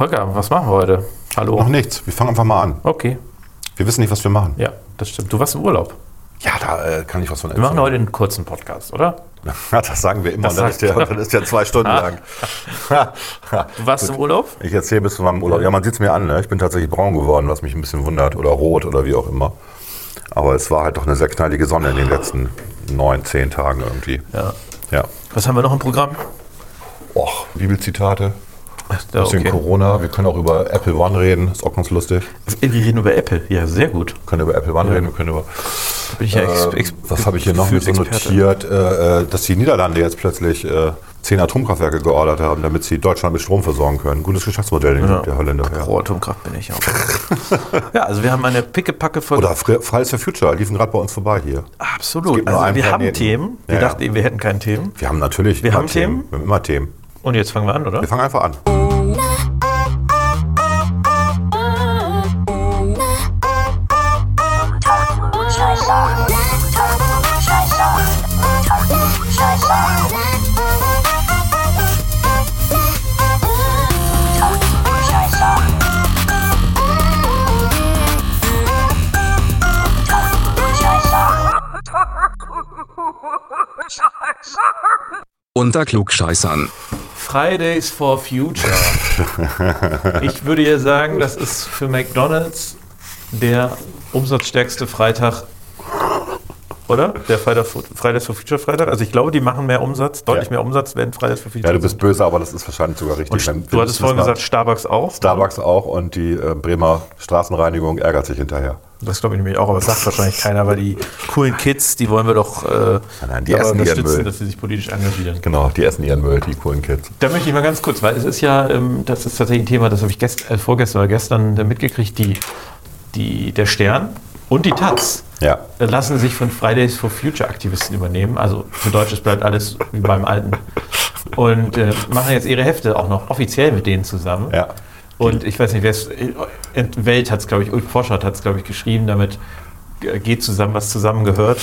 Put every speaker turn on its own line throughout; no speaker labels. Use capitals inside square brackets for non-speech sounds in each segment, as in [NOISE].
Volker, was machen wir heute? Hallo.
Noch nichts. Wir fangen einfach mal an.
Okay.
Wir wissen nicht, was wir machen.
Ja, das stimmt. Du warst im Urlaub.
Ja, da äh, kann ich was von
Wir machen heute einen kurzen Podcast, oder? [LAUGHS]
Ja, das sagen wir immer.
Das
dann, ist der, dann ist der zwei Stunden lang. [LAUGHS]
Du warst im Urlaub?
ich erzähle bis zu meinem Urlaub. Ja, man sieht es mir an. Ne? Ich bin tatsächlich braun geworden, was mich ein bisschen wundert. Oder rot oder wie auch immer. Aber es war halt doch eine sehr knallige Sonne in den letzten neun, zehn Tagen irgendwie.
Ja.
Ja.
Was haben wir noch im Programm?
Och, Bibelzitate.
Ja,
Bisschen Corona. Wir können auch über Apple One reden. Ist auch ganz lustig.
Wir reden über Apple. Ja, sehr gut.
Wir können über Apple One reden. Wir können über
Da bin ich ja
Äh, was habe ich hier noch mit so notiert, äh, äh, dass die Niederlande jetzt plötzlich äh, zehn Atomkraftwerke geordert haben, damit sie Deutschland mit Strom versorgen können. Gutes Geschäftsmodell, den
Ja.
der Holländer. Ja.
Pro Atomkraft bin ich auch. [LAUGHS] ja, also wir haben eine pickepacke Folge.
Oder Fridays for Future liefen gerade bei uns vorbei hier.
Absolut. Also wir haben
Planeten.
Themen. Wir
Ja, ja.
dachten eben, wir hätten keine Themen.
Wir haben natürlich
Wir haben Themen?
Wir haben immer Themen.
Und jetzt fangen wir an, oder?
Wir fangen einfach an.
Unter Klugscheißern.
Fridays for Future. [LAUGHS] ich würde ja sagen, das ist für McDonalds der umsatzstärkste Freitag. Oder? Der Freitag, Fridays for Future Freitag. Also ich glaube, die machen mehr Umsatz, deutlich
Ja.
mehr Umsatz, wenn Fridays for Future
Ja, du bist böse, aber das ist wahrscheinlich sogar richtig.
Und du hattest vorhin gesagt, Starbucks auch.
Starbucks auch und die äh, Bremer Straßenreinigung ärgert sich hinterher.
Das glaube ich nämlich auch, aber das sagt wahrscheinlich keiner, weil die coolen Kids, die wollen wir doch äh,
nein, die essen ihren
unterstützen,
Müll.
dass sie sich politisch engagieren.
Genau, die essen ihren Müll, die coolen Kids.
Da möchte ich mal ganz kurz, weil es ist ja, ähm, das ist tatsächlich ein Thema, das habe ich gest, äh, vorgestern oder gestern mitgekriegt, die, die, der Stern und die Taz
Ja.
äh, lassen sich von Fridays for Future Aktivisten übernehmen. Also für Deutsch es bleibt alles wie beim Alten. Und äh, machen jetzt ihre Hefte auch noch offiziell mit denen zusammen.
Ja.
Und ich weiß nicht, wer es, äh, Welt hat es, glaube ich, Ulf Forschert hat es, glaube ich, geschrieben, damit äh, geht zusammen, was zusammengehört.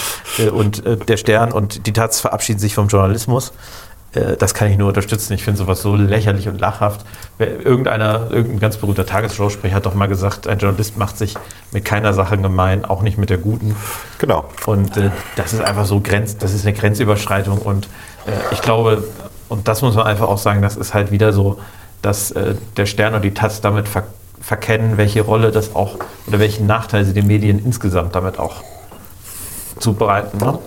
Und der Stern und die Taz verabschieden sich vom Journalismus. Äh, Das kann ich nur unterstützen. Ich finde sowas so lächerlich und lachhaft. Irgendeiner, irgendein ganz berühmter Tagesschausprecher hat doch mal gesagt, ein Journalist macht sich mit keiner Sache gemein, auch nicht mit der guten.
Genau.
Und äh, das ist einfach so Grenz, das ist eine Grenzüberschreitung. Und äh, ich glaube, und das muss man einfach auch sagen, das ist halt wieder so, dass äh, der Stern und die Taz damit ver verkennen, welche Rolle das auch oder welchen Nachteil sie den Medien insgesamt damit auch zubereiten. Ne?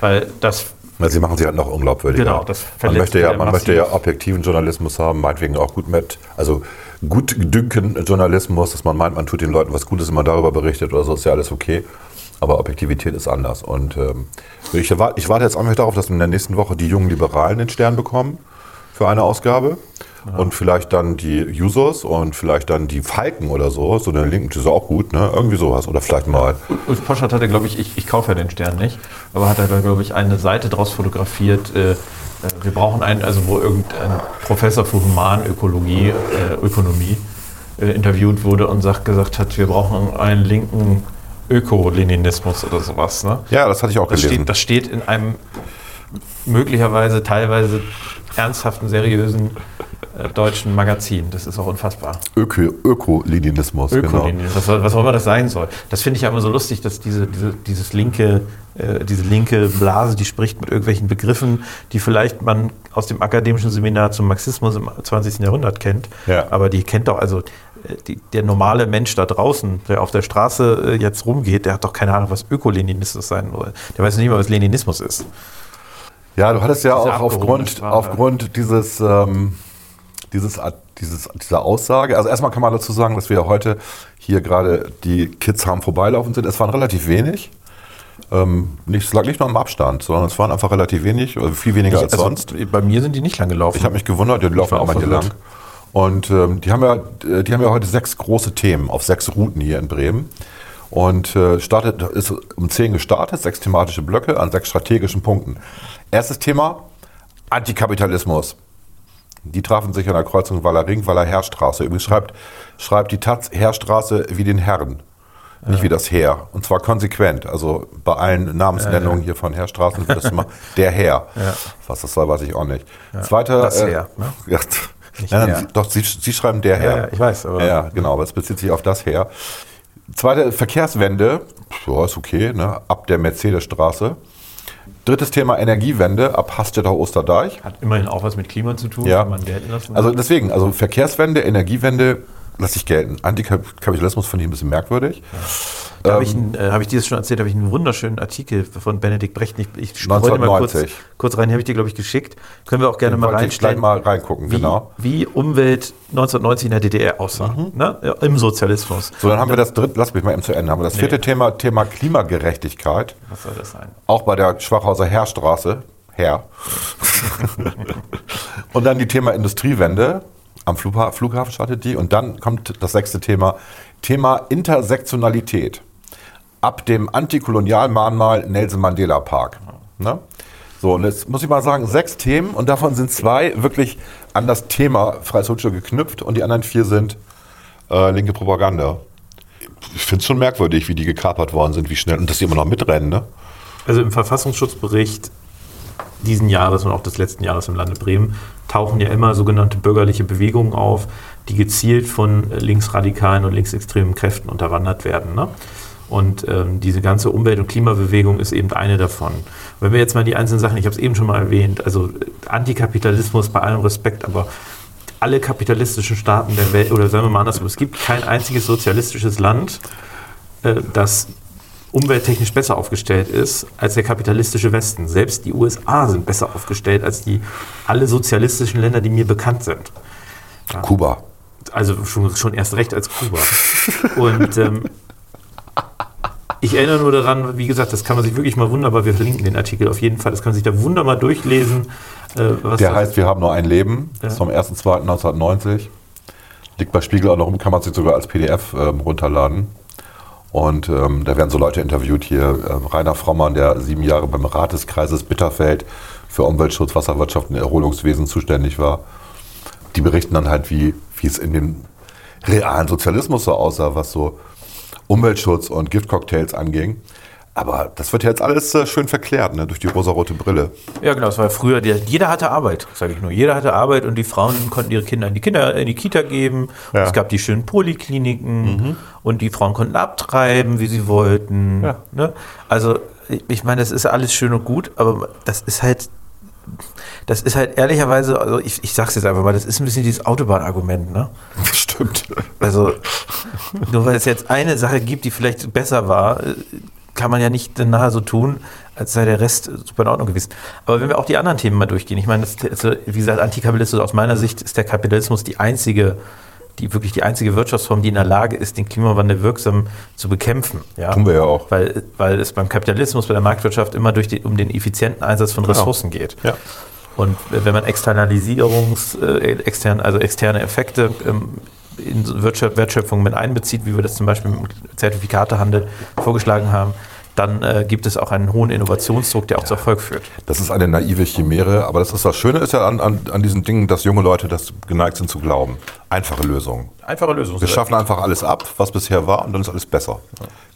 Weil das
sie machen sie halt noch unglaubwürdiger.
Genau, das
man möchte ja, man möchte ja objektiven Journalismus haben, meinetwegen auch gut mit, also gut dünken Journalismus, dass man meint, man tut den Leuten was Gutes, wenn man darüber berichtet oder so, ist ja alles okay. Aber Objektivität ist anders. Und ähm, ich, erwarte, ich warte jetzt einfach darauf, dass in der nächsten Woche die jungen Liberalen den Stern bekommen für eine Ausgabe. Und vielleicht dann die Users und vielleicht dann die Falken oder so. So eine Linken, ist auch gut, ne? Irgendwie sowas. Oder vielleicht mal.
Ulf Poschert hatte, glaube ich, ich, ich kaufe ja den Stern nicht, aber hat da, glaube ich, eine Seite draus fotografiert. Äh, äh, wir brauchen einen, also wo irgendein Professor für Humanökologie, äh, Ökonomie, äh, interviewt wurde und sagt, gesagt hat, wir brauchen einen linken Öko-Leninismus oder sowas. Ne?
Ja, das hatte ich auch
Das
gelesen.
steht, das steht in einem möglicherweise teilweise ernsthaften, seriösen deutschen Magazin. Das ist auch unfassbar.
Öko- Öko-Leninismus, genau.
Ökolinisch, was, was auch immer das sein soll. Das finde ich ja immer so lustig, dass diese, diese, dieses linke, äh, diese linke Blase, die spricht mit irgendwelchen Begriffen, die vielleicht man aus dem akademischen Seminar zum Marxismus im 20. Jahrhundert kennt.
Ja.
Aber die kennt doch, also äh, die, der normale Mensch da draußen, der auf der Straße äh, jetzt rumgeht, der hat doch keine Ahnung, was Ökoleninismus sein soll. Der weiß nicht mal, was Leninismus ist.
Ja, du hattest ja
Diese
auch aufgrund, aufgrund dieses, ähm, dieses, dieses, dieser Aussage, also erstmal kann man dazu sagen, dass wir heute hier gerade die Kids haben vorbeilaufen sind. Es waren relativ wenig. Ähm, nicht, es lag nicht nur am Abstand, sondern es waren einfach relativ wenig, also viel weniger als
also,
sonst.
Bei mir sind die nicht lang gelaufen.
Ich habe mich gewundert, die laufen auch mal hier lang. Und ähm, die, haben ja, die haben ja heute sechs große Themen auf sechs Routen hier in Bremen. Und äh, startet, ist um zehn gestartet, sechs thematische Blöcke an sechs strategischen Punkten. Erstes Thema, Antikapitalismus. Die trafen sich an der Kreuzung Waller Ring, Waller Heerstraße. Übrigens schreibt, schreibt die Taz Heerstraße wie den Herren, nicht wie das Heer. Und zwar konsequent. Also bei allen Namensnennungen hier von Heerstraßen wird das immer [LAUGHS] der Herr. Was das soll, weiß ich auch nicht. Zweiter,
das
äh,
Heer, ne? [LAUGHS]
ja, doch, Sie, Sie schreiben der
Ja,
her.
ja, ich weiß, aber-
Ja, ja, genau, aber es bezieht sich auf das her. Zweite Verkehrswende, ja, ist okay, ne? ab der Mercedesstraße. Drittes Thema Energiewende ab Hastetter Osterdeich.
Hat immerhin auch was mit Klima zu tun,
Ja. Also deswegen, also Verkehrswende, Energiewende lasse ich gelten. Antikapitalismus finde ich ein bisschen merkwürdig.
Da habe ich, äh, hab ich dir das schon erzählt, habe ich einen wunderschönen Artikel von Benedikt Brecht. Ich, ich dir mal kurz,
1990.
kurz rein, den habe ich dir, glaube ich, geschickt. Können wir auch gerne
Den
mal reinstellen.
gleich mal reingucken,
wie,
genau. Mhm.
Wie Umwelt 1990 in der DDR aussah. Ne? Ja, Im Sozialismus.
So, dann haben wir das dritte, lass mich mal eben zu Ende, haben wir das vierte
Nee.
Thema, Thema Klimagerechtigkeit.
Was soll das sein?
Auch bei der Schwachhauser Heerstraße. Herr. [LAUGHS] und dann die Thema Industriewende. Am Flugha Flughafen startet die. Und dann kommt das sechste Thema. Thema Intersektionalität. Ab dem Antikolonialmahnmal Nelson Mandela Park. Ne? So, und jetzt muss ich mal sagen, sechs Themen und davon sind zwei wirklich an das Thema Freies geknüpft und die anderen vier sind äh, linke Propaganda. Ich finde es schon merkwürdig, wie die gekapert worden sind, wie schnell und dass die immer noch mitrennen. Ne?
Also im Verfassungsschutzbericht diesen Jahres und auch des letzten Jahres im Lande Bremen tauchen ja immer sogenannte bürgerliche Bewegungen auf, die gezielt von äh, linksradikalen und linksextremen Kräften unterwandert werden. Ne? Und ähm, diese ganze Umwelt- und Klimabewegung ist eben eine davon. Wenn wir jetzt mal die einzelnen Sachen, ich habe es eben schon mal erwähnt, also äh, Antikapitalismus bei allem Respekt, aber alle kapitalistischen Staaten der Welt, oder sagen wir mal andersrum, es gibt kein einziges sozialistisches Land, äh, das umwelttechnisch besser aufgestellt ist als der kapitalistische Westen. Selbst die USA sind besser aufgestellt als die alle sozialistischen Länder, die mir bekannt sind.
Kuba.
Also schon, schon erst recht als Kuba. Und ähm, ich erinnere nur daran, wie gesagt, das kann man sich wirklich mal wunderbar, wir verlinken den Artikel auf jeden Fall, das kann man sich da wunderbar durchlesen. Äh,
Der heißt Wir haben nur ein Leben.
Ja.
Vom 1.2.1990. Liegt bei Spiegel auch noch rum, kann man sich sogar als PDF ähm, runterladen. Und ähm, da werden so Leute interviewt hier. Ähm, Rainer Frommann, der sieben Jahre beim Rat des Kreises Bitterfeld für Umweltschutz, Wasserwirtschaft und Erholungswesen zuständig war. Die berichten dann halt, wie, wie es in dem realen Sozialismus so aussah, was so Umweltschutz und Giftcocktails anging. Aber das wird jetzt alles äh, schön verklärt, ne, durch die rosarote Brille.
Ja, genau, das war früher, der, jeder hatte Arbeit, sage ich nur. Jeder hatte Arbeit und die Frauen konnten ihre Kinder in die, Kinder, in die Kita geben.
Ja.
Es gab die schönen Polikliniken und die Frauen konnten abtreiben, wie sie wollten.
Ja.
Ne? Also, ich- ich meine, das ist alles schön und gut, aber das ist halt, das ist halt ehrlicherweise, also ich, ich sag's jetzt einfach mal, das ist ein bisschen dieses Autobahnargument, ne? [LAUGHS]
Stimmt.
Also, nur weil es jetzt eine Sache gibt, die vielleicht besser war, äh, kann man ja nicht nahe so tun, als sei der Rest super in Ordnung gewesen. Aber wenn wir auch die anderen Themen mal durchgehen, ich meine, das, also, wie gesagt, Antikapitalismus aus meiner Sicht ist der Kapitalismus die einzige, die wirklich die einzige Wirtschaftsform, die in der Lage ist, den Klimawandel wirksam zu bekämpfen. Ja?
Tun wir ja auch.
Weil, weil es beim Kapitalismus, bei der Marktwirtschaft immer durch die, um den effizienten Einsatz von Ressourcen geht.
Ja.
Und wenn man Externalisierungs, äh, extern, also externe Effekte ähm, in Wertschöpfung mit einbezieht, wie wir das zum Beispiel im Zertifikatehandel vorgeschlagen haben, dann äh, gibt es auch einen hohen Innovationsdruck, der auch zu Erfolg führt.
Das ist eine naive Chimäre, aber das ist das Schöne ist ja an, an, an diesen Dingen, dass junge Leute das geneigt sind zu glauben. Einfache Lösungen.
Einfache Lösung.
Wir schaffen einfach alles ab, was bisher war, und dann ist alles besser.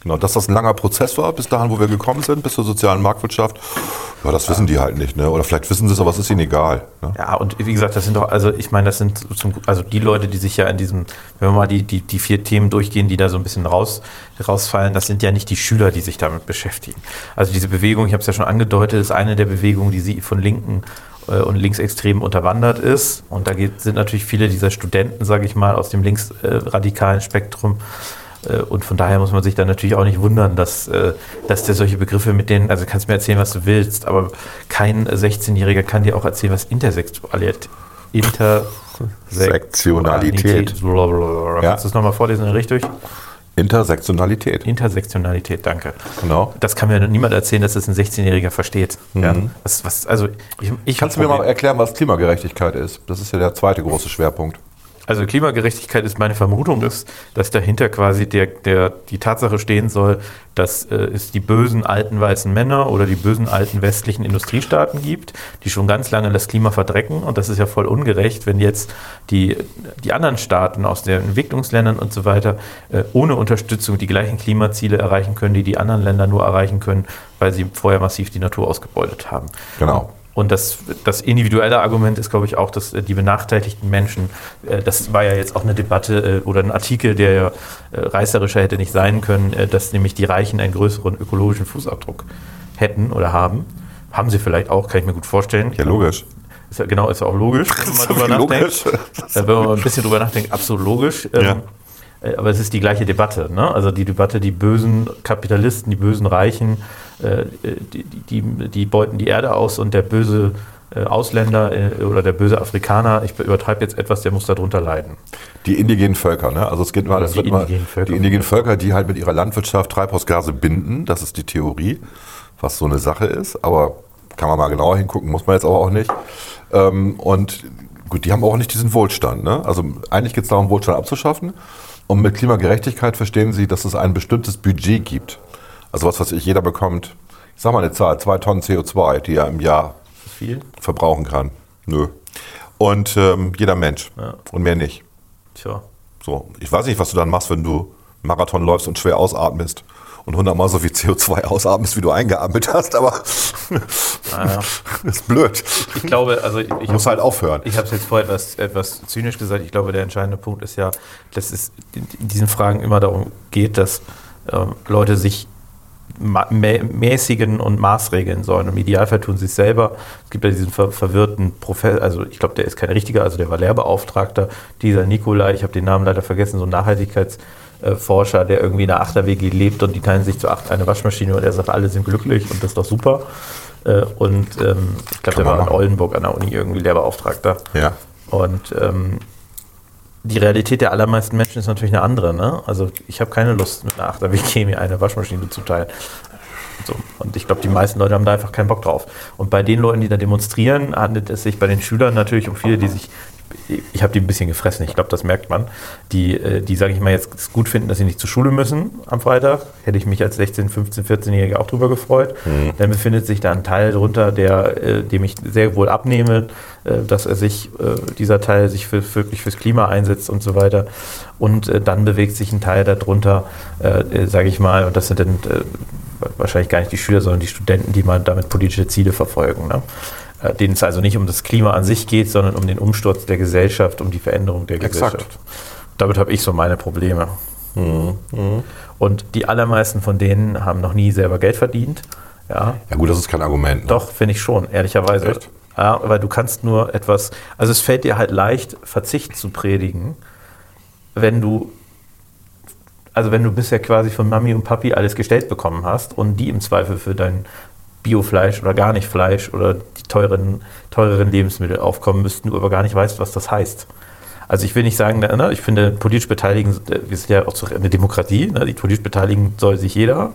Genau, dass das ein langer Prozess war, bis dahin, wo wir gekommen sind, bis zur sozialen Marktwirtschaft. Ja, das wissen die halt nicht, ne? Oder vielleicht wissen sie es, aber es ist ihnen egal. Ne?
Ja, und wie gesagt, das sind doch, also ich meine, das sind zum, also die Leute, die sich ja in diesem, wenn wir mal die, die, die vier Themen durchgehen, die da so ein bisschen raus, rausfallen, das sind ja nicht die Schüler, die sich damit beschäftigen. Also diese Bewegung, ich habe es ja schon angedeutet, ist eine der Bewegungen, die sie von Linken äh, und Linksextremen unterwandert ist. Und da geht, sind natürlich viele dieser Studenten, sage ich mal, aus dem linksradikalen Spektrum. Äh, Und von daher muss man sich dann natürlich auch nicht wundern, dass, äh, dass der solche Begriffe mit denen, also kannst mir erzählen, was du willst, aber kein 16-Jähriger kann dir auch erzählen, was Intersexualität,
Sektionalität.
blablabla.
Ja.
Kannst du es nochmal vorlesen, richtig?
Intersektionalität.
Intersektionalität, danke.
Genau.
Das kann mir niemand erzählen, dass das ein 16-Jähriger versteht. Ja. Was, was, also ich, ich
Mhm. Kannst du mir mal erklären, was Klimagerechtigkeit ist? Das ist ja der zweite große Schwerpunkt.
Also Klimagerechtigkeit ist meine Vermutung ist, dass dahinter quasi der, der, die Tatsache stehen soll, dass äh, es die bösen alten weißen Männer oder die bösen alten westlichen Industriestaaten gibt, die schon ganz lange das Klima verdrecken. Und das ist ja voll ungerecht, wenn jetzt die, die anderen Staaten aus den Entwicklungsländern und so weiter äh, ohne Unterstützung die gleichen Klimaziele erreichen können, die die anderen Länder nur erreichen können, weil sie vorher massiv die Natur ausgebeutet haben.
Genau.
Und das, das individuelle Argument ist, glaube ich, auch, dass äh, die benachteiligten Menschen, äh, das war ja jetzt auch eine Debatte äh, oder ein Artikel, der ja reißerischer hätte nicht sein können, dass nämlich die Reichen einen größeren ökologischen Fußabdruck hätten oder haben. Haben sie vielleicht auch, kann ich mir gut vorstellen.
Ja, logisch.
Ist ja, genau, ist ja auch logisch, wenn man [LAUGHS] drüber
Logisch.
nachdenkt. Äh, wenn man ein bisschen drüber nachdenkt, absolut logisch. Ähm,
Ja.
Äh, Aber es ist die gleiche Debatte. Ne? Also die Debatte, die bösen Kapitalisten, die bösen Reichen, äh, die, die, die, die beuten die Erde aus und der böse äh, Ausländer äh, oder der böse Afrikaner, ich übertreibe jetzt etwas, der muss darunter leiden.
Die indigenen Völker, ne? Also es geht mal, es
Die
wird mal
Völker.
die indigenen Völker, die halt mit ihrer Landwirtschaft Treibhausgase binden, das ist die Theorie, was so eine Sache ist, aber kann man mal genauer hingucken, muss man jetzt aber auch nicht. Ähm, und gut, die haben auch nicht diesen Wohlstand, ne? Also eigentlich geht es darum, Wohlstand abzuschaffen. Und mit Klimagerechtigkeit verstehen sie, dass es ein bestimmtes Budget gibt. Also was weiß ich, jeder bekommt, ich sag mal eine Zahl, zwei Tonnen CO2, die er im Jahr
viel?
verbrauchen kann. Nö. Und ähm, jeder Mensch.
Ja.
Und mehr nicht.
Tja.
So, ich weiß nicht, was du dann machst, wenn du Marathon läufst und schwer ausatmest und hundertmal so viel CO2 ausatmest, wie du eingeatmet hast, aber
Naja. [LAUGHS]
ist blöd.
Ich glaube, also ich, ich
Muss halt aufhören.
Ich habe es jetzt vorher etwas, etwas zynisch gesagt. Ich glaube, der entscheidende Punkt ist ja, dass es in diesen Fragen immer darum geht, dass ähm, Leute sich mäßigen und maßregeln sollen. Im Idealfall tun sie es selber. Es gibt ja diesen ver verwirrten Professor, also ich glaube, der ist kein richtiger, also der war Lehrbeauftragter, dieser Nikolai, ich habe den Namen leider vergessen, so ein Nachhaltigkeitsforscher, der irgendwie in der Achterwege lebt und die teilen sich zu acht eine Waschmaschine und er sagt, alle sind glücklich und das ist doch super. Äh, Und ähm, ich glaube, der war in
machen.
Oldenburg an der Uni irgendwie Lehrbeauftragter.
Ja.
Und ähm, die Realität der allermeisten Menschen ist natürlich eine andere. Ne? Also ich habe keine Lust, mit einer 8er WG mir eine Waschmaschine zu teilen. So. Und ich glaube, die meisten Leute haben da einfach keinen Bock drauf. Und bei den Leuten, die da demonstrieren, handelt es sich bei den Schülern natürlich um viele, die sich, ich habe die ein bisschen gefressen, ich glaube, das merkt man, die, äh, die sage ich mal, jetzt gut finden, dass sie nicht zur Schule müssen am Freitag. Hätte ich mich als 16, 15, 14-Jähriger auch drüber gefreut. Dann befindet sich da ein Teil drunter, der, äh, dem ich sehr wohl abnehme, äh, dass er sich, äh, dieser Teil sich für, wirklich fürs Klima einsetzt und so weiter. Und dann bewegt sich ein Teil darunter, sage ich mal, und das sind dann wahrscheinlich gar nicht die Schüler, sondern die Studenten, die mal damit politische Ziele verfolgen. Ne? Äh, denen es also nicht um das Klima an sich geht, sondern um den Umsturz der Gesellschaft, um die Veränderung der
Exakt.
Gesellschaft. Damit habe ich so meine Probleme. Und die allermeisten von denen haben noch nie selber Geld verdient. Ja,
Ja gut, das ist kein Argument. Ne?
doch, finde ich schon, ehrlicherweise.
Echt?
Ja, weil du kannst nur etwas, also es fällt dir halt leicht, Verzicht zu predigen, wenn du, also wenn du bisher quasi von Mami und Papi alles gestellt bekommen hast und die im Zweifel für dein Biofleisch oder gar nicht Fleisch oder die teuren, teureren Lebensmittel aufkommen müssten, du aber gar nicht weißt, was das heißt. Also ich will nicht sagen, ne, ich finde politisch beteiligen, wir sind ja auch eine Demokratie, ne, die politisch beteiligen soll sich jeder.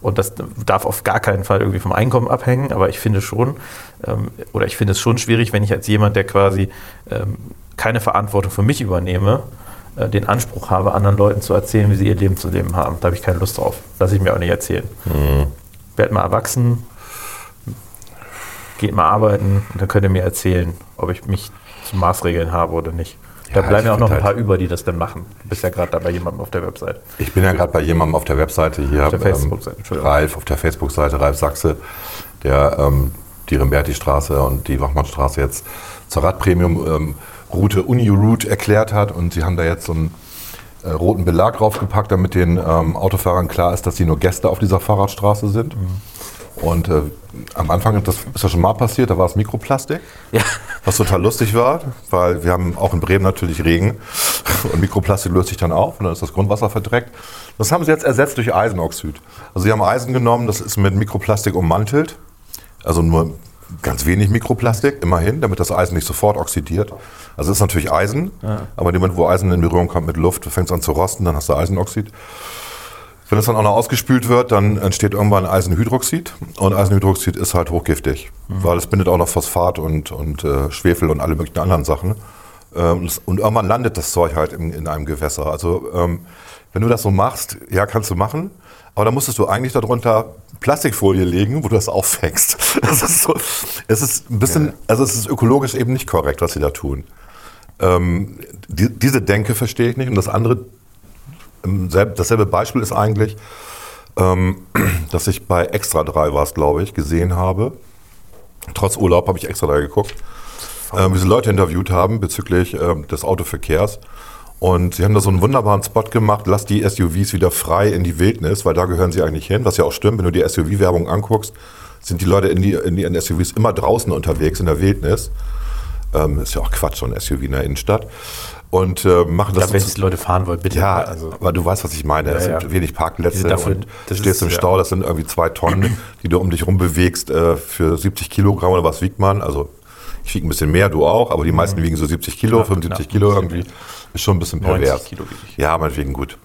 Und das darf auf gar keinen Fall irgendwie vom Einkommen abhängen, aber ich finde schon, ähm, oder ich finde es schon schwierig, wenn ich als jemand, der quasi ähm, keine Verantwortung für mich übernehme, äh, den Anspruch habe, anderen Leuten zu erzählen, wie sie ihr Leben zu leben haben. Da habe ich keine Lust drauf. Lass ich mir auch nicht erzählen. Werd mal erwachsen, geht mal arbeiten und dann könnt ihr mir erzählen, ob ich mich zu Maßregeln habe oder nicht. Da
Ja,
bleiben ja auch noch ein
find
paar
halt-
über, die das dann machen. Du bist ja gerade da bei jemandem auf der Website.
Ich bin ja gerade bei jemandem auf der Webseite hier,
der Facebook-Seite, Entschuldigung.
Ralf, auf der Facebook-Seite, Ralf Sachse, der ähm, die Remberti-Straße und die Wachmannstraße jetzt zur Radpremium-Route Uni-Route erklärt hat. Und sie haben da jetzt so einen äh, roten Belag draufgepackt, damit den ähm, Autofahrern klar ist, dass sie nur Gäste auf dieser Fahrradstraße sind. Und äh, am Anfang, das ist ja schon mal passiert, da war es Mikroplastik.
Ja.
Was total lustig war, weil wir haben auch in Bremen natürlich Regen und Mikroplastik löst sich dann auf und dann ist das Grundwasser verdreckt. Das haben sie jetzt ersetzt durch Eisenoxid. Also sie haben Eisen genommen, das ist mit Mikroplastik ummantelt, also nur ganz wenig Mikroplastik, immerhin, damit das Eisen nicht sofort oxidiert. Also es ist natürlich Eisen, aber in dem Moment, wo Eisen in Berührung kommt mit Luft, fängt es an zu rosten, dann hast du Eisenoxid. Wenn es dann auch noch ausgespült wird, dann entsteht irgendwann Eisenhydroxid. Und Eisenhydroxid ist halt hochgiftig, weil es bindet auch noch Phosphat und, und äh, Schwefel und alle möglichen anderen Sachen. Ähm, und irgendwann landet das Zeug halt in, in einem Gewässer. Also ähm, wenn du das so machst, ja, kannst du machen. Aber dann musstest du eigentlich darunter Plastikfolie legen, wo du das auffängst. [LAUGHS] Das ist so, es ist ein bisschen, also es ist ökologisch eben nicht korrekt, was sie da tun. Ähm, die, diese Denke verstehe ich nicht. Und das andere dasselbe Beispiel ist eigentlich, ähm, [CLEARS THROAT] dass ich bei Extra 3 war es, glaube ich, gesehen habe. trotz Urlaub habe ich extra da geguckt, ähm, wie sie Leute interviewt haben bezüglich ähm, des Autoverkehrs. Und sie haben da so einen wunderbaren Spot gemacht, lass die SUVs wieder frei in die Wildnis, weil da gehören sie eigentlich hin, was ja auch stimmt, wenn du die SUV-Werbung anguckst, sind die Leute in, die, in in SUVs immer draußen unterwegs in der Wildnis. Ähm, ist ja auch Quatsch, so ein SUV in der Innenstadt. Und äh, machen das
Ja, wenn die Leute fahren wollen, bitte.
ja,
also,
aber du weißt, was ich meine. es
Ja,
sind
ja.
wenig Parkplätze
dafür-
und
das
stehst
ist-
im
ja.
Stau, das sind irgendwie zwei Tonnen, [CLEARS THROAT] die du um dich rum bewegst äh, für 70 Kilogramm oder was wiegt man? Also ich wiege ein bisschen mehr, du auch, aber die meisten wiegen so 70 Kilo,
Knapp,
75
knapp,
Kilo irgendwie. Ist schon ein bisschen
90
pervers.
Kilo wiege ich.
Ja, meinetwegen gut.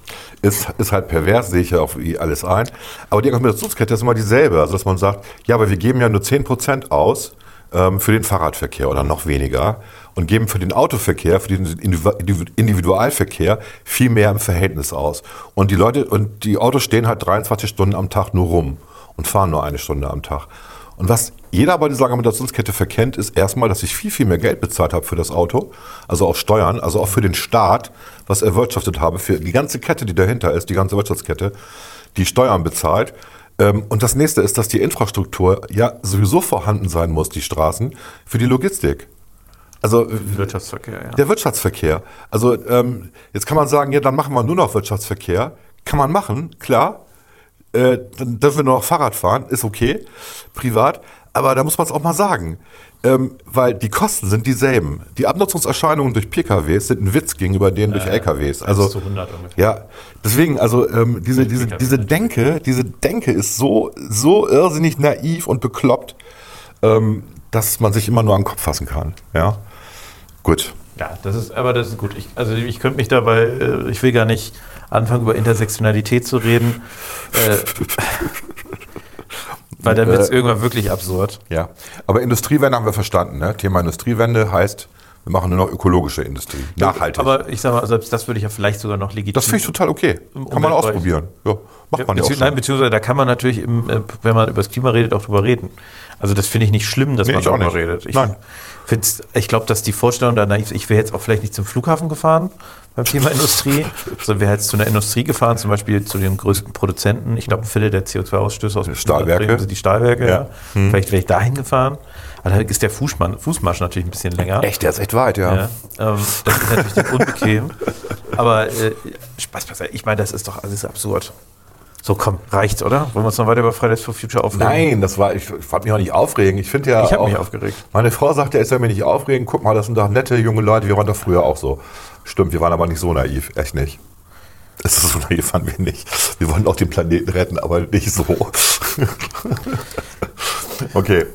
Ist, ist halt pervers, sehe ich ja auf alles ein. Aber die Argumentationskette ist immer dieselbe. Also dass man sagt, ja, aber wir geben ja nur 10% aus ähm, für den Fahrradverkehr oder noch weniger und geben für den Autoverkehr, für den Individu- Individualverkehr viel mehr im Verhältnis aus. Und die Leute und die Autos stehen halt 23 Stunden am Tag nur rum und fahren nur eine Stunde am Tag. Und was jeder bei dieser Argumentationskette verkennt, ist erstmal, dass ich viel, viel mehr Geld bezahlt habe für das Auto, also auch Steuern, also auch für den Staat, was erwirtschaftet habe, für die ganze Kette, die dahinter ist, die ganze Wirtschaftskette, die Steuern bezahlt. Ähm, Und das nächste ist, dass die Infrastruktur ja sowieso vorhanden sein muss, die Straßen, für die Logistik. Also
Wirtschaftsverkehr, ja.
der Wirtschaftsverkehr. Also ähm, jetzt kann man sagen, ja, dann machen wir nur noch Wirtschaftsverkehr. Kann man machen, klar. Äh, dann dürfen wir nur noch Fahrrad fahren, ist okay, privat. Aber da muss man es auch mal sagen. Ähm, weil die Kosten sind dieselben. Die Abnutzungserscheinungen durch PKWs sind ein Witz gegenüber denen durch LKWs. Also,
zu 100 ungefähr.
ja, deswegen, also ähm, diese, diese, diese Denke, diese Denke ist so, so irrsinnig naiv und bekloppt, ähm, dass man sich immer nur an den Kopf fassen kann. Ja, gut.
Ja, das ist, aber das ist gut. Ich, also ich könnte mich dabei, äh, ich will gar nicht anfangen, über Intersektionalität zu reden, äh, weil dann wird es
Äh,
irgendwann wirklich absurd.
Ja, aber Industriewende haben wir verstanden. Ne? Thema Industriewende heißt, wir machen nur noch ökologische Industrie. Nachhaltig.
Aber ich sag mal, selbst das würde ich ja vielleicht sogar noch legitim.
das finde ich total okay. Kann man ausprobieren. Ja, macht man ja
Bezieh
schon.
nein, beziehungsweise da kann man natürlich, im, äh, wenn man über das Klima redet, auch drüber reden. Also das finde ich nicht schlimm, dass
Nee,
man darüber redet. Ich,
Nein.
ich glaube, dass die Vorstellung da naiv ich wäre jetzt auch vielleicht nicht zum Flughafen gefahren beim Thema [LAUGHS] Industrie, sondern wäre jetzt zu einer Industrie gefahren, zum Beispiel zu den größten Produzenten. Ich glaube, ein Viertel der CO2-Ausstöße aus dem
Stahlwerke.
Sind die Stahlwerke.
Ja.
Ja. Vielleicht wäre ich dahin gefahren. Aber da ist der Fußmann, Fußmarsch natürlich ein bisschen länger.
Echt, der ist echt weit, ja.
Ja, ähm, das ist natürlich dann unbequem. Aber äh, Spaß beiseite. Ich meine, das ist doch alles absurd. So, komm, reicht, oder? Wollen wir uns noch weiter über Fridays for Future aufregen?
Nein, das war, ich, ich wollte mich auch nicht aufregen. Ich finde ja
Ich hab
auch,
mich aufgeregt.
Meine Frau sagte, ich soll mich nicht aufregen. Guck mal, das sind doch nette junge Leute. Wir waren doch früher auch so. Stimmt, wir waren aber nicht so naiv. Echt nicht. Das [LAUGHS] ist so naiv waren wir nicht. Wir wollten auch den Planeten retten, aber nicht so. [LAUGHS] okay,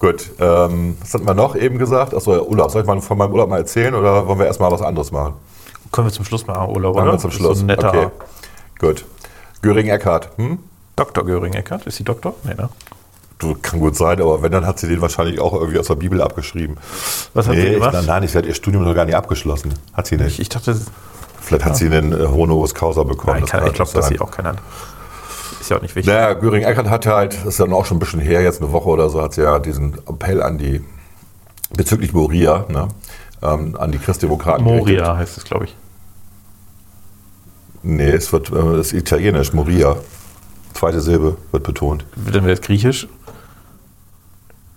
gut. Ähm, was hatten wir noch eben gesagt? Achso, Urlaub. Soll ich mal von meinem Urlaub mal erzählen oder wollen wir erstmal was anderes machen?
Können wir zum Schluss machen, Urlaub,
Machen
oder?
wir zum Schluss.
So ein netter
okay, gut. Göring-Eckardt. Hm?
Dr. Göring-Eckert. Ist sie Doktor? Nee, ne?
Du, kann gut sein, aber wenn, dann hat sie den wahrscheinlich auch irgendwie aus der Bibel abgeschrieben.
Was hat sie
ich,
gemacht?
nein, nein, ich werde ihr Studium noch gar nicht abgeschlossen. Hat sie nicht.
Ich, ich dachte,
Vielleicht hat sie einen äh, Honoris Causa bekommen.
nein, kann, ich glaube, dass sie auch keiner. Ist ja auch nicht wichtig.
Naja, Göring-Eckert hat halt, das ist ja auch schon ein bisschen her, jetzt eine Woche oder so, hat sie ja diesen Appell an die, bezüglich Moria, ne, ähm, an die Christdemokraten gerichtet.
Moria heißt es, glaube ich.
Nee, es wird, äh, es ist italienisch, Moria. Zweite Silbe wird betont.
Dann wäre es griechisch.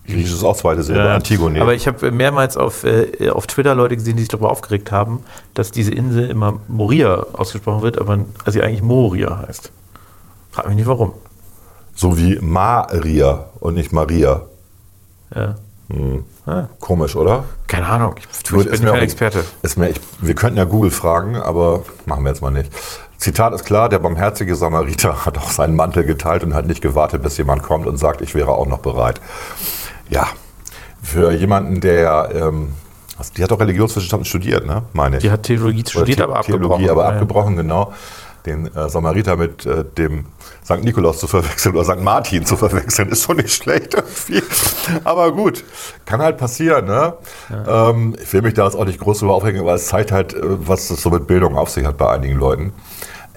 Griechisch ist auch zweite Silbe,
Ja,
Antigone.
Aber ich habe mehrmals auf, äh, auf Twitter Leute gesehen, die sich darüber aufgeregt haben, dass diese Insel immer Moria ausgesprochen wird, aber also sie eigentlich Moria heißt. Frag mich nicht warum.
so wie Maria und nicht Maria.
Ja. Ah,
Komisch, oder?
keine Ahnung. Ich,
Gut,
ich bin kein Experte.
Ist mir, ich, wir könnten ja Google fragen, aber machen wir jetzt mal nicht. Zitat ist klar, der barmherzige Samariter [LAUGHS] hat auch seinen Mantel geteilt und hat nicht gewartet, bis jemand kommt und sagt, ich wäre auch noch bereit. Ja, für jemanden, der, ähm, die hat doch Religionswissenschaften studiert, ne? meine ich.
Die hat Theologie
Oder
studiert,
The-
aber
Theologie,
abgebrochen.
aber
Ja, ja.
abgebrochen, genau. Den äh, Samariter mit äh, dem St. Nikolaus zu verwechseln oder St. Martin zu verwechseln, ist schon nicht schlecht irgendwie. Aber gut, kann halt passieren. Ne? Ähm, ich will mich da jetzt auch nicht groß drüber aufhängen, weil es zeigt halt, äh, was das so mit Bildung auf sich hat bei einigen Leuten.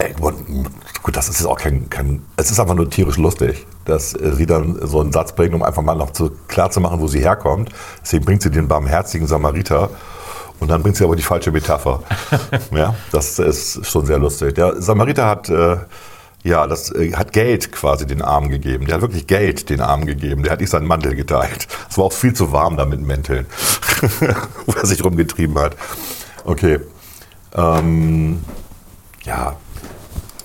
Ey, gut, das ist jetzt auch kein, kein, es ist einfach nur tierisch lustig, dass äh, sie dann so einen Satz bringt, um einfach mal noch zu, klar zu machen, wo sie herkommt. Deswegen bringt sie den barmherzigen Samariter und dann bringt sie aber die falsche Metapher. [LAUGHS] ja, das ist schon sehr lustig. Der Samariter hat, äh, Ja, das äh, hat Geld quasi den Armen gegeben. Der hat wirklich Geld den Armen gegeben. Der hat nicht seinen Mantel geteilt. Es war auch viel zu warm da mit Mänteln, [LAUGHS] wo er sich rumgetrieben hat. Okay. Ähm, ja.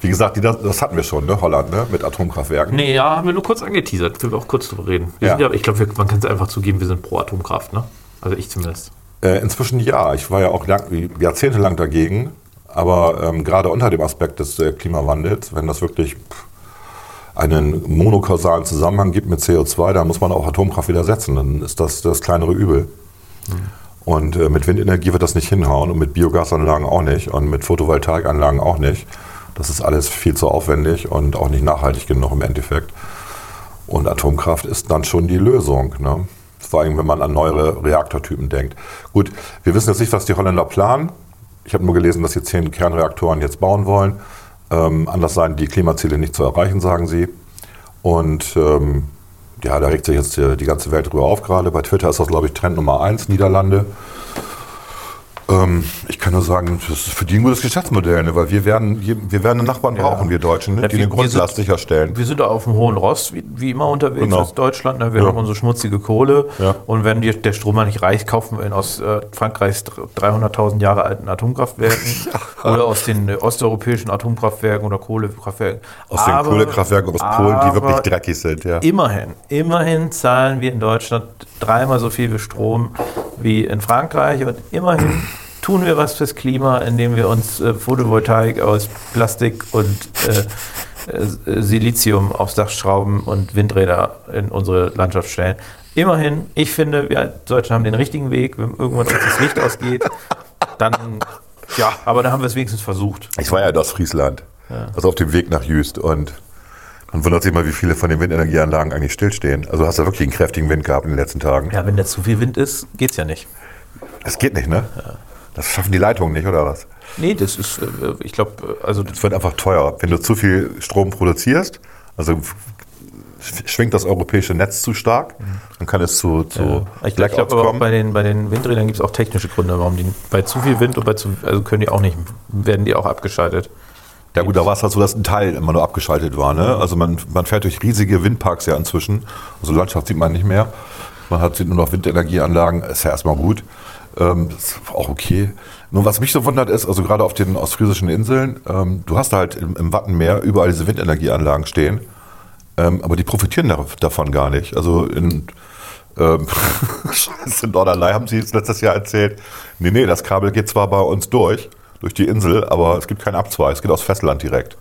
Wie gesagt, die, das, hatten wir schon, ne? Holland, ne? Mit Atomkraftwerken.
Nee, ja, haben wir nur kurz angeteasert. Können wir auch kurz drüber reden.
Ja.
sind ja, ich glaube, man kann es einfach zugeben, wir sind pro Atomkraft, ne? Also ich zumindest.
Äh, inzwischen ja. Ich war ja auch lang, jahrzehntelang dagegen. Aber ähm, gerade unter dem Aspekt des äh, Klimawandels, wenn das wirklich pff, einen monokausalen Zusammenhang gibt mit CO2, dann muss man auch Atomkraft wieder setzen. Dann ist das das kleinere Übel. Und äh, mit Windenergie wird das nicht hinhauen und mit Biogasanlagen auch nicht und mit Photovoltaikanlagen auch nicht. Das ist alles viel zu aufwendig und auch nicht nachhaltig genug im Endeffekt. Und Atomkraft ist dann schon die Lösung. Ne? Vor allem, wenn man an neuere Reaktortypen denkt. Gut, wir wissen jetzt nicht, was die Holländer planen. Ich habe nur gelesen, dass sie zehn Kernreaktoren jetzt bauen wollen. Ähm, anders seien die Klimaziele nicht zu erreichen, sagen sie. Und ähm, ja, da regt sich jetzt die, die ganze Welt drüber auf gerade. Bei Twitter ist das, glaube ich, Trend Nummer eins, Niederlande. Ähm, ich kann nur sagen, das ist für die ein gutes Geschäftsmodell, ne? weil wir werden, wir werden Nachbarn brauchen, wir Deutschen, ne?
Ja,
die
wir-
den
wir
Grundlast
sind-
sicherstellen.
Wir sind da auf dem hohen Ross, wie, wie immer unterwegs
Genau.
als Deutschland. Ne? Wir
Ja.
haben unsere schmutzige Kohle.
Ja.
Und wenn die, der Strom mal nicht reicht, kaufen wir ihn aus äh, Frankreichs 300.000 Jahre alten Atomkraftwerken [LAUGHS] oder aus den äh, osteuropäischen Atomkraftwerken oder Kohlekraftwerken.
Aus den
Aber-
Kohlekraftwerken aus Polen, die wirklich dreckig sind, ja.
Immerhin, immerhin zahlen wir in Deutschland dreimal so viel für Strom wie in Frankreich und immerhin [CLEARS THROAT] tun wir was fürs Klima, indem wir uns äh, Photovoltaik aus Plastik und äh, äh, Silizium aufs Dach schrauben und Windräder in unsere Landschaft stellen. Immerhin, ich finde, wir Deutschen haben den richtigen Weg. Wenn irgendwann uns das Licht ausgeht, dann, ja, aber da haben wir es wenigstens versucht.
Ich war ja in Ostfriesland, also auf dem Weg nach Jüst und man wundert sich mal, wie viele von den Windenergieanlagen eigentlich stillstehen. Also du hast ja wirklich einen kräftigen Wind gehabt in den letzten Tagen.
Ja, wenn da zu viel Wind ist, geht's ja nicht.
Das geht nicht, ne? Das schaffen die Leitungen nicht, oder was?
Nee, das ist, äh, ich glaube, also
Es wird einfach teuer. Wenn du zu viel Strom produzierst, also schwingt das europäische Netz zu stark, dann kann es zu, zu
ich glaube aber auch bei den, bei den Windrädern gibt es auch technische Gründe, warum die bei zu viel Wind und bei zu also können die auch nicht, werden die auch abgeschaltet.
Ja gut, da war es halt so, dass ein Teil immer nur abgeschaltet war. Ne? Also man, man fährt durch riesige Windparks ja inzwischen. Also Landschaft sieht man nicht mehr. Man hat sieht nur noch Windenergieanlagen. Ist ja erstmal gut. Ähm, ist auch okay. Nur was mich so wundert ist, also gerade auf den ostfriesischen Inseln, ähm, du hast halt im, im Wattenmeer überall diese Windenergieanlagen stehen. Ähm, aber die profitieren da, davon gar nicht. Also in, ähm, [LAUGHS] Scheiße, in Norderney haben sie es letztes Jahr erzählt. Nee, nee, das Kabel geht zwar bei uns durch, durch die Insel, aber es gibt keinen Abzweig. Es geht aus Festland direkt.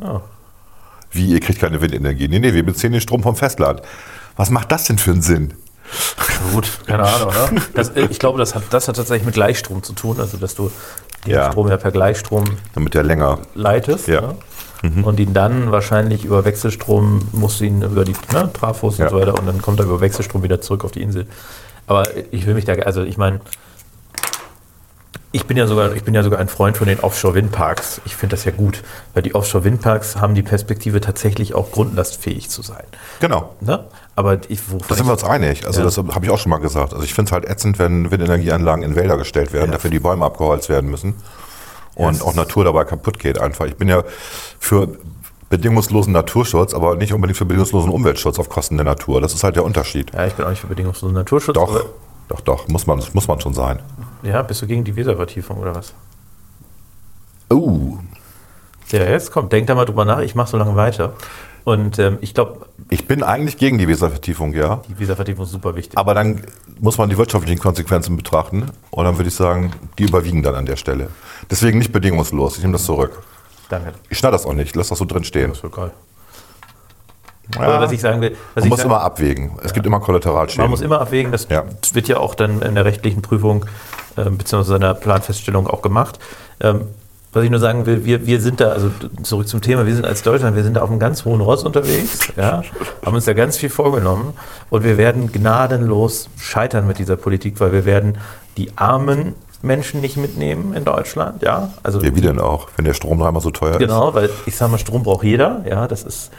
Wie, ihr kriegt keine Windenergie? Nee, nee, wir beziehen den Strom vom Festland. Was macht das denn für einen Sinn?
Gut, keine Ahnung, oder? Das, äh, ich glaube, das hat, das hat tatsächlich mit Gleichstrom zu tun, also dass du den
Ja.
Strom ja per Gleichstrom
Damit der länger.
leitest
Ja.
ne? und ihn dann wahrscheinlich über Wechselstrom musst du ihn über die ne, Trafos
Ja.
und so weiter und dann kommt er über Wechselstrom wieder zurück auf die Insel. Aber ich will mich da, also ich meine, ich bin ja sogar, ich bin ja sogar ein Freund von den Offshore-Windparks. Ich finde das ja gut, weil die Offshore-Windparks haben die Perspektive tatsächlich auch grundlastfähig zu sein.
Genau.
Ne? Aber ich,
Da sind wir uns einig. Also
Ja.
das habe ich auch schon mal gesagt. Also ich finde es halt ätzend, wenn Windenergieanlagen in Wälder gestellt werden, dafür die Bäume abgeholzt werden müssen und
es
auch Natur dabei kaputt geht einfach. Ich bin ja für bedingungslosen Naturschutz, aber nicht unbedingt für bedingungslosen Umweltschutz auf Kosten der Natur. Das ist halt der Unterschied.
Ja, ich bin auch nicht für bedingungslosen Naturschutz.
Doch, doch, doch, muss man, muss man schon sein.
Ja, bist du gegen die Weservertiefung oder was?
Oh,
Ja, jetzt kommt, denk da mal drüber nach, ich mache so lange weiter. Und ähm, ich glaube,
ich bin eigentlich gegen die Weservertiefung, ja.
die Weservertiefung ist super wichtig.
Aber dann muss man die wirtschaftlichen Konsequenzen betrachten. Und dann würde ich sagen, die überwiegen dann an der Stelle. Deswegen nicht bedingungslos. Ich nehme das zurück.
Danke.
Ich schneide das auch nicht. Lass das so drin stehen.
Das ist voll geil. Aber was ich sagen will,
Man muss
sagen-
immer abwägen. Es gibt immer Kollateralschäden.
Man muss immer abwägen, das
Ja.
wird ja auch dann in der rechtlichen Prüfung äh, bzw. in der Planfeststellung auch gemacht. Ähm, was ich nur sagen will, wir, wir sind da, also zurück zum Thema, wir sind als Deutschland, wir sind da auf einem ganz hohen Ross unterwegs, ja, haben uns da ganz viel vorgenommen und wir werden gnadenlos scheitern mit dieser Politik, weil wir werden die armen Menschen nicht mitnehmen in Deutschland, ja. Also
ja, wie denn auch, wenn der Strom noch einmal so teuer ist?
Genau, weil ich sage mal, Strom braucht jeder. Ja, das ist,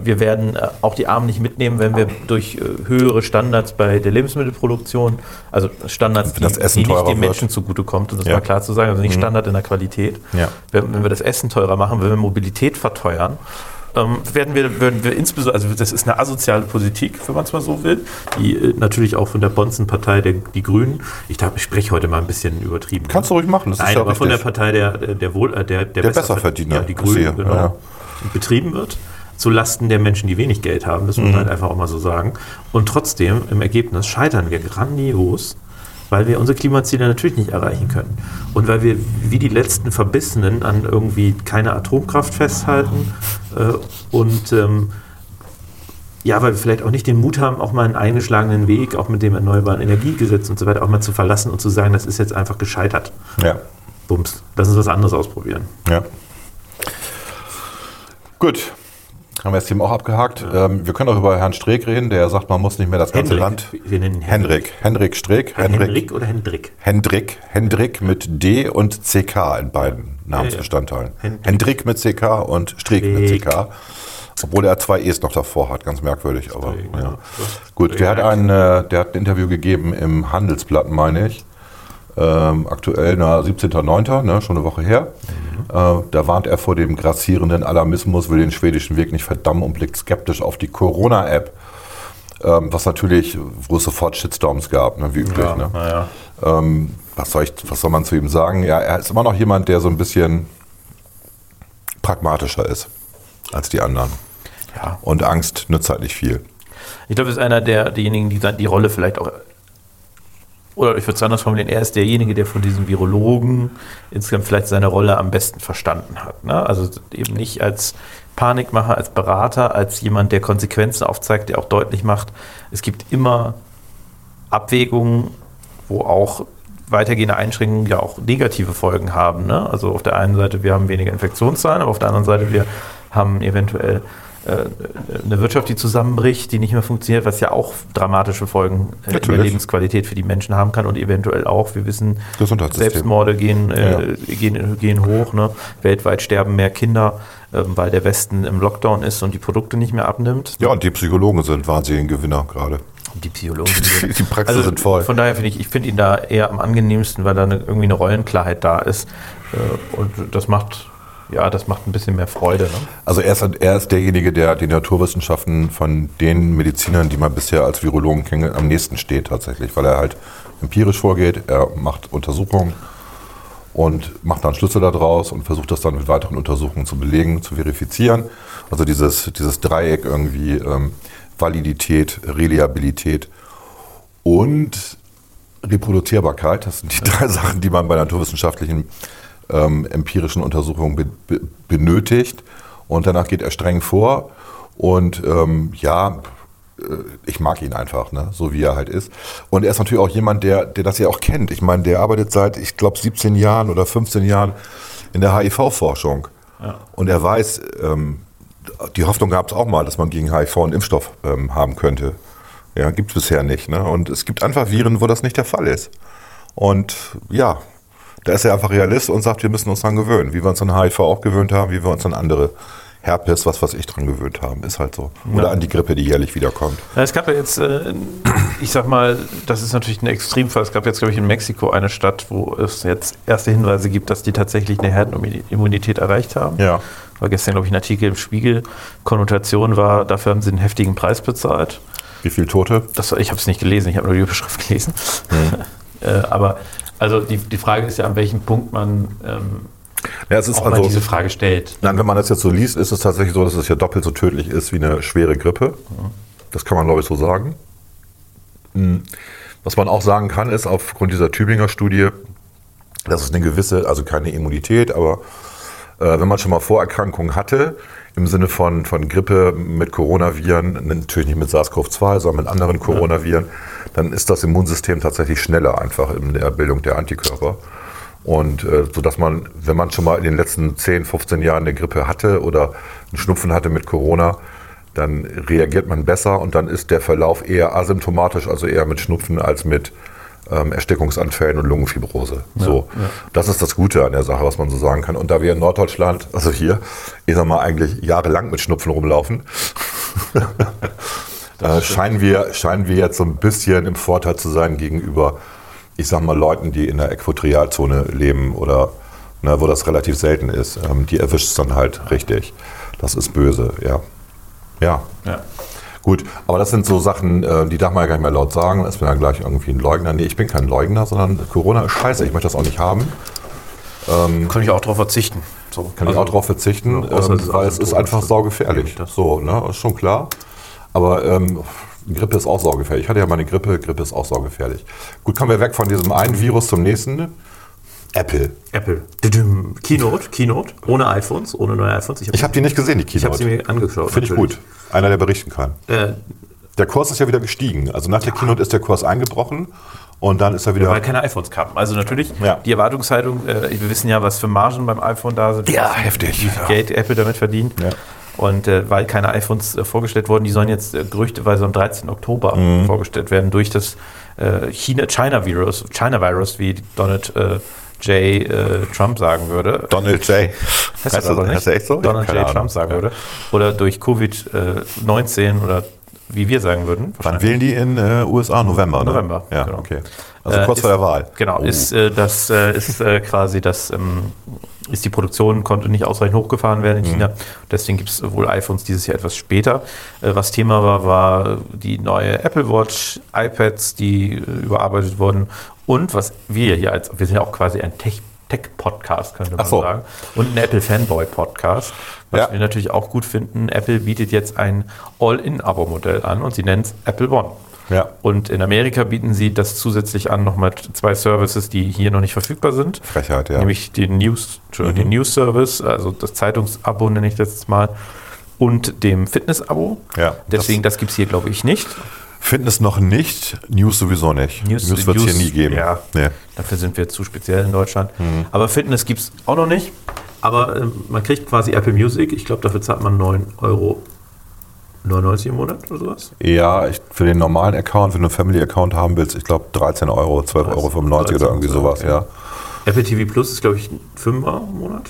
wir werden äh, auch die Armen nicht mitnehmen, wenn wir durch äh, höhere Standards bei der Lebensmittelproduktion, also Standards, die, die nicht den. Menschen zugutekommt, um das
Ja. Mhm.
mal klar zu sagen, also nicht Standard in der Qualität.
Ja.
Wenn, wenn wir das Essen teurer machen, wenn wir Mobilität verteuern, ähm, werden wir, würden wir insbesondere, also das ist eine asoziale Politik, wenn man es mal so will, die äh, natürlich auch von der Bonzenpartei der die Grünen, ich glaube, ich spreche heute mal ein bisschen übertrieben.
Kannst du ruhig machen, das
Nein,
ist ja
aber von der
richtig.
Partei der, der, Wohl, äh, der, der,
Besserverdiener,
Ja, die Grünen, genau.
ja.
Betrieben wird, zu Lasten der Menschen, die wenig Geld haben, das muss
Mhm.
man halt einfach auch mal so sagen. Und trotzdem, im Ergebnis, scheitern wir grandios, weil wir unsere Klimaziele natürlich nicht erreichen können. Und weil wir wie die letzten Verbissenen an irgendwie keine Atomkraft festhalten äh, und ähm, ja, weil wir vielleicht auch nicht den Mut haben, auch mal einen eingeschlagenen Weg, auch mit dem Erneuerbaren Energiegesetz und so weiter, auch mal zu verlassen und zu sagen, das ist jetzt einfach gescheitert.
Ja,
Bums. Lass uns was anderes ausprobieren.
ja. Gut. Haben wir das Thema auch abgehakt. Ähm, wir können auch über Herrn Streeck reden, der sagt, man muss nicht mehr das ganze Land.
Wir nennen ihn
Hendrik. Hendrik Streeck.
Henrik oder Hendrik?
Hendrik, Hendrik mit D und CK in beiden Namensbestandteilen.
Hendrik.
Hendrik mit CK und Streeck mit. CK. Obwohl er zwei E's noch davor hat, ganz merkwürdig. Aber ja.
ja.
Gut, der hat, ein, äh, der hat ein Interview gegeben im Handelsblatt, meine ich. Ähm, aktuell, na, 17.09., ne, schon eine Woche her. Äh, da warnt er vor dem grassierenden Alarmismus, will den schwedischen Weg nicht verdammen und blickt skeptisch auf die Corona-App. Ähm, was natürlich, wo es sofort Shitstorms gab, ne, wie üblich.
Ja,
ne?
naja.
Ähm, was, soll ich, was soll man zu ihm sagen? Ja, er ist immer noch jemand, der so ein bisschen pragmatischer ist als die anderen.
Ja.
Und Angst nützt halt nicht viel.
Ich glaube, er ist einer der, derjenigen, die die Rolle vielleicht auch. Oder ich würde es anders formulieren, er ist derjenige, der von diesen Virologen insgesamt vielleicht seine Rolle am besten verstanden hat. Ne? Also eben nicht als Panikmacher, als Berater, als jemand, der Konsequenzen aufzeigt, der auch deutlich macht, es gibt immer Abwägungen, wo auch weitergehende Einschränkungen ja auch negative Folgen haben. Ne? Also auf der einen Seite, wir haben weniger Infektionszahlen, aber auf der anderen Seite, wir haben eventuell eine Wirtschaft, die zusammenbricht, die nicht mehr funktioniert, was ja auch dramatische Folgen äh, in der
Natürlich.
Lebensqualität für die Menschen haben kann und eventuell auch, wir wissen. Selbstmorde gehen, äh,
Ja.
gehen, gehen hoch. Ne? Weltweit sterben mehr Kinder, ähm, weil der Westen im Lockdown ist und die Produkte nicht mehr abnimmt.
Ja, und die Psychologen sind wahnsinnige Gewinner gerade.
Die Psychologen.
Die- die Praxen sind voll.
Von daher finde ich, ich finde ihn da eher am angenehmsten, weil da eine, irgendwie eine Rollenklarheit da ist. Äh, und das macht, ja, das macht ein bisschen mehr Freude. Ne?
Also er ist, er ist derjenige, der die Naturwissenschaften von den Medizinern, die man bisher als Virologen kennt, am nächsten steht tatsächlich, weil er halt empirisch vorgeht, er macht Untersuchungen und macht dann Schlüsse daraus und versucht das dann mit weiteren Untersuchungen zu belegen, zu verifizieren. Also dieses, dieses Dreieck irgendwie ähm, Validität, Reliabilität und Reproduzierbarkeit. Das sind die drei [LAUGHS] Sachen, die man bei naturwissenschaftlichen ähm, empirischen Untersuchungen be be benötigt. Und danach geht er streng vor. Und ähm, ja, äh, ich mag ihn einfach, ne? so wie er halt ist. Und er ist natürlich auch jemand, der, der das ja auch kennt. Ich meine, der arbeitet seit, ich glaube, 17 Jahren oder 15 Jahren in der HIV-Forschung. Und er weiß, ähm, die Hoffnung gab es auch mal, dass man gegen HIV einen Impfstoff ähm, haben könnte. Ja, gibt es bisher nicht. Ne? Und es gibt einfach Viren, wo das nicht der Fall ist. Und ja, da ist er einfach Realist und sagt, wir müssen uns dran gewöhnen. Wie wir uns an HIV auch gewöhnt haben, wie wir uns an andere Herpes, was weiß ich, dran gewöhnt haben. Ist halt so. Oder
Ja.
an die Grippe, die jährlich wiederkommt.
Ja, es gab ja jetzt, äh, ich sag mal, das ist natürlich ein Extremfall. Es gab jetzt, glaube ich, in Mexiko eine Stadt, wo es jetzt erste Hinweise gibt, dass die tatsächlich eine Herdenimmunität erreicht haben.
Ja.
War gestern, glaube ich, ein Artikel im Spiegel. Konnotation war, dafür haben sie einen heftigen Preis bezahlt.
Wie viele Tote?
Das, ich habe es nicht gelesen, ich habe nur die Überschrift gelesen. [LAUGHS] äh, aber also die, die Frage ist ja, an welchem Punkt man ähm,
Ja, es ist
auch mal
also,
diese Frage stellt.
Nein, wenn man das jetzt so liest, ist es tatsächlich so, dass es ja doppelt so tödlich ist wie eine schwere Grippe. Das kann man, glaube ich, so sagen. Hm. Was man auch sagen kann, ist aufgrund dieser Tübinger Studie, dass es eine gewisse, also keine Immunität, aber äh, wenn man schon mal Vorerkrankungen hatte, im Sinne von, von Grippe mit Coronaviren, natürlich nicht mit SARS-CoV-2, sondern mit anderen Coronaviren, dann ist das Immunsystem tatsächlich schneller einfach in der Bildung der Antikörper. Und äh, so dass man, wenn man schon mal in den letzten 10, 15 Jahren eine Grippe hatte oder einen Schnupfen hatte mit Corona, dann reagiert man besser und dann ist der Verlauf eher asymptomatisch, also eher mit Schnupfen als mit ähm, Erstickungsanfällen und Lungenfibrose. so, das ist das Gute an der Sache, was man so sagen kann. Und da wir in Norddeutschland, also hier, ich sag mal, eigentlich jahrelang mit Schnupfen rumlaufen, [LAUGHS] äh, scheinen, wir, scheinen wir jetzt so ein bisschen im Vorteil zu sein gegenüber, ich sag mal, Leuten, die in der Äquatorialzone leben oder ne, wo das relativ selten ist. Ähm, die erwischt es dann halt richtig. Das ist böse, ja. Ja,
Ja.
Gut. Aber das sind so Sachen, äh, die darf man ja gar nicht mehr laut sagen. Das bin dann gleich irgendwie ein Leugner. Nee, ich bin kein Leugner, sondern Corona ist scheiße. Ich möchte das auch nicht haben.
Kann ich auch darauf verzichten. So.
Kann ich auch darauf verzichten,
ja,
ähm,
ist
weil es ist einfach saugefährlich. So, ne, ist schon klar. Aber ähm, Grippe ist auch saugefährlich. Ich hatte ja mal eine Grippe, Grippe ist auch saugefährlich. Gut, kommen wir weg von diesem einen Virus zum nächsten. Apple.
Apple. Keynote, Keynote, ohne iPhones, ohne neue iPhones.
Ich habe die nicht gesehen, die
ich habe
Keynote.
sie mir angeschaut.
Finde ich gut. Einer, der berichten kann.
Äh,
Der Kurs ist ja wieder gestiegen. Also nach der Keynote ist der Kurs eingebrochen und dann ist er wieder.
weil keine iPhones kamen. Also natürlich,
Ja.
die Erwartungshaltung, äh, wir wissen ja, was für Margen beim iPhone da sind.
Ja, heftig.
Wie viel
Ja.
Geld Apple damit verdient.
Ja.
Und äh, weil keine iPhones äh, vorgestellt wurden, die sollen jetzt äh, gerüchteweise am 13. Oktober
Mhm.
vorgestellt werden durch das äh, China, China Virus, China Virus, wie Donald äh, J. Äh, Trump sagen würde.
Donald J.
Heißt das aber nicht?
heißt echt so?
Donald J.
Ahnung.
Trump sagen
Ja.
würde. Oder durch Covid-19 oder wie wir sagen würden.
Wann wählen die in äh, USA? November, ne?
November,
Ja,
genau.
okay. Also
Äh,
kurz
ist-
vor der Wahl.
Genau,
Oh.
ist äh, das äh, ist äh, quasi das ähm, ist die Produktion konnte nicht ausreichend hochgefahren werden
Mhm.
in China. Deswegen gibt es wohl iPhones dieses Jahr etwas später. Äh, was Thema war, war die neue Apple Watch, iPads, die äh, überarbeitet wurden und was wir hier als wir sind ja auch quasi ein Tech Tech-Podcast, könnte man
so.
sagen. Und ein Apple Fanboy-Podcast. Was
Ja.
wir natürlich auch gut finden, Apple bietet jetzt ein All-In-Abo-Modell an und sie nennt es Apple One.
Ja.
Und in Amerika bieten sie das zusätzlich an, nochmal zwei Services, die hier noch nicht verfügbar sind.
Frechheit, ja.
Nämlich den News, Entschuldigung, den News Service, also das Zeitungsabo nenne ich das jetzt mal, und dem Fitness-Abo.
Ja,
Deswegen, das, gibt es hier, glaube ich, nicht.
Fitness noch nicht, News sowieso nicht.
News-
News, wird es hier nie geben.
ja.
Nee.
Dafür sind wir zu speziell in Deutschland.
Mhm.
Aber Fitness gibt es auch noch nicht. Aber ähm, man kriegt quasi Apple Music. Ich glaube, dafür zahlt man 9,99 Euro im Monat oder sowas.
Ja, ich, für den normalen Account, wenn du einen Family-Account haben willst, ich glaube 13 Euro, 12,95 Euro 95 oder irgendwie
13,
sowas,
okay.
ja.
Apple TV Plus ist, glaube ich, ein Fünfer im Monat.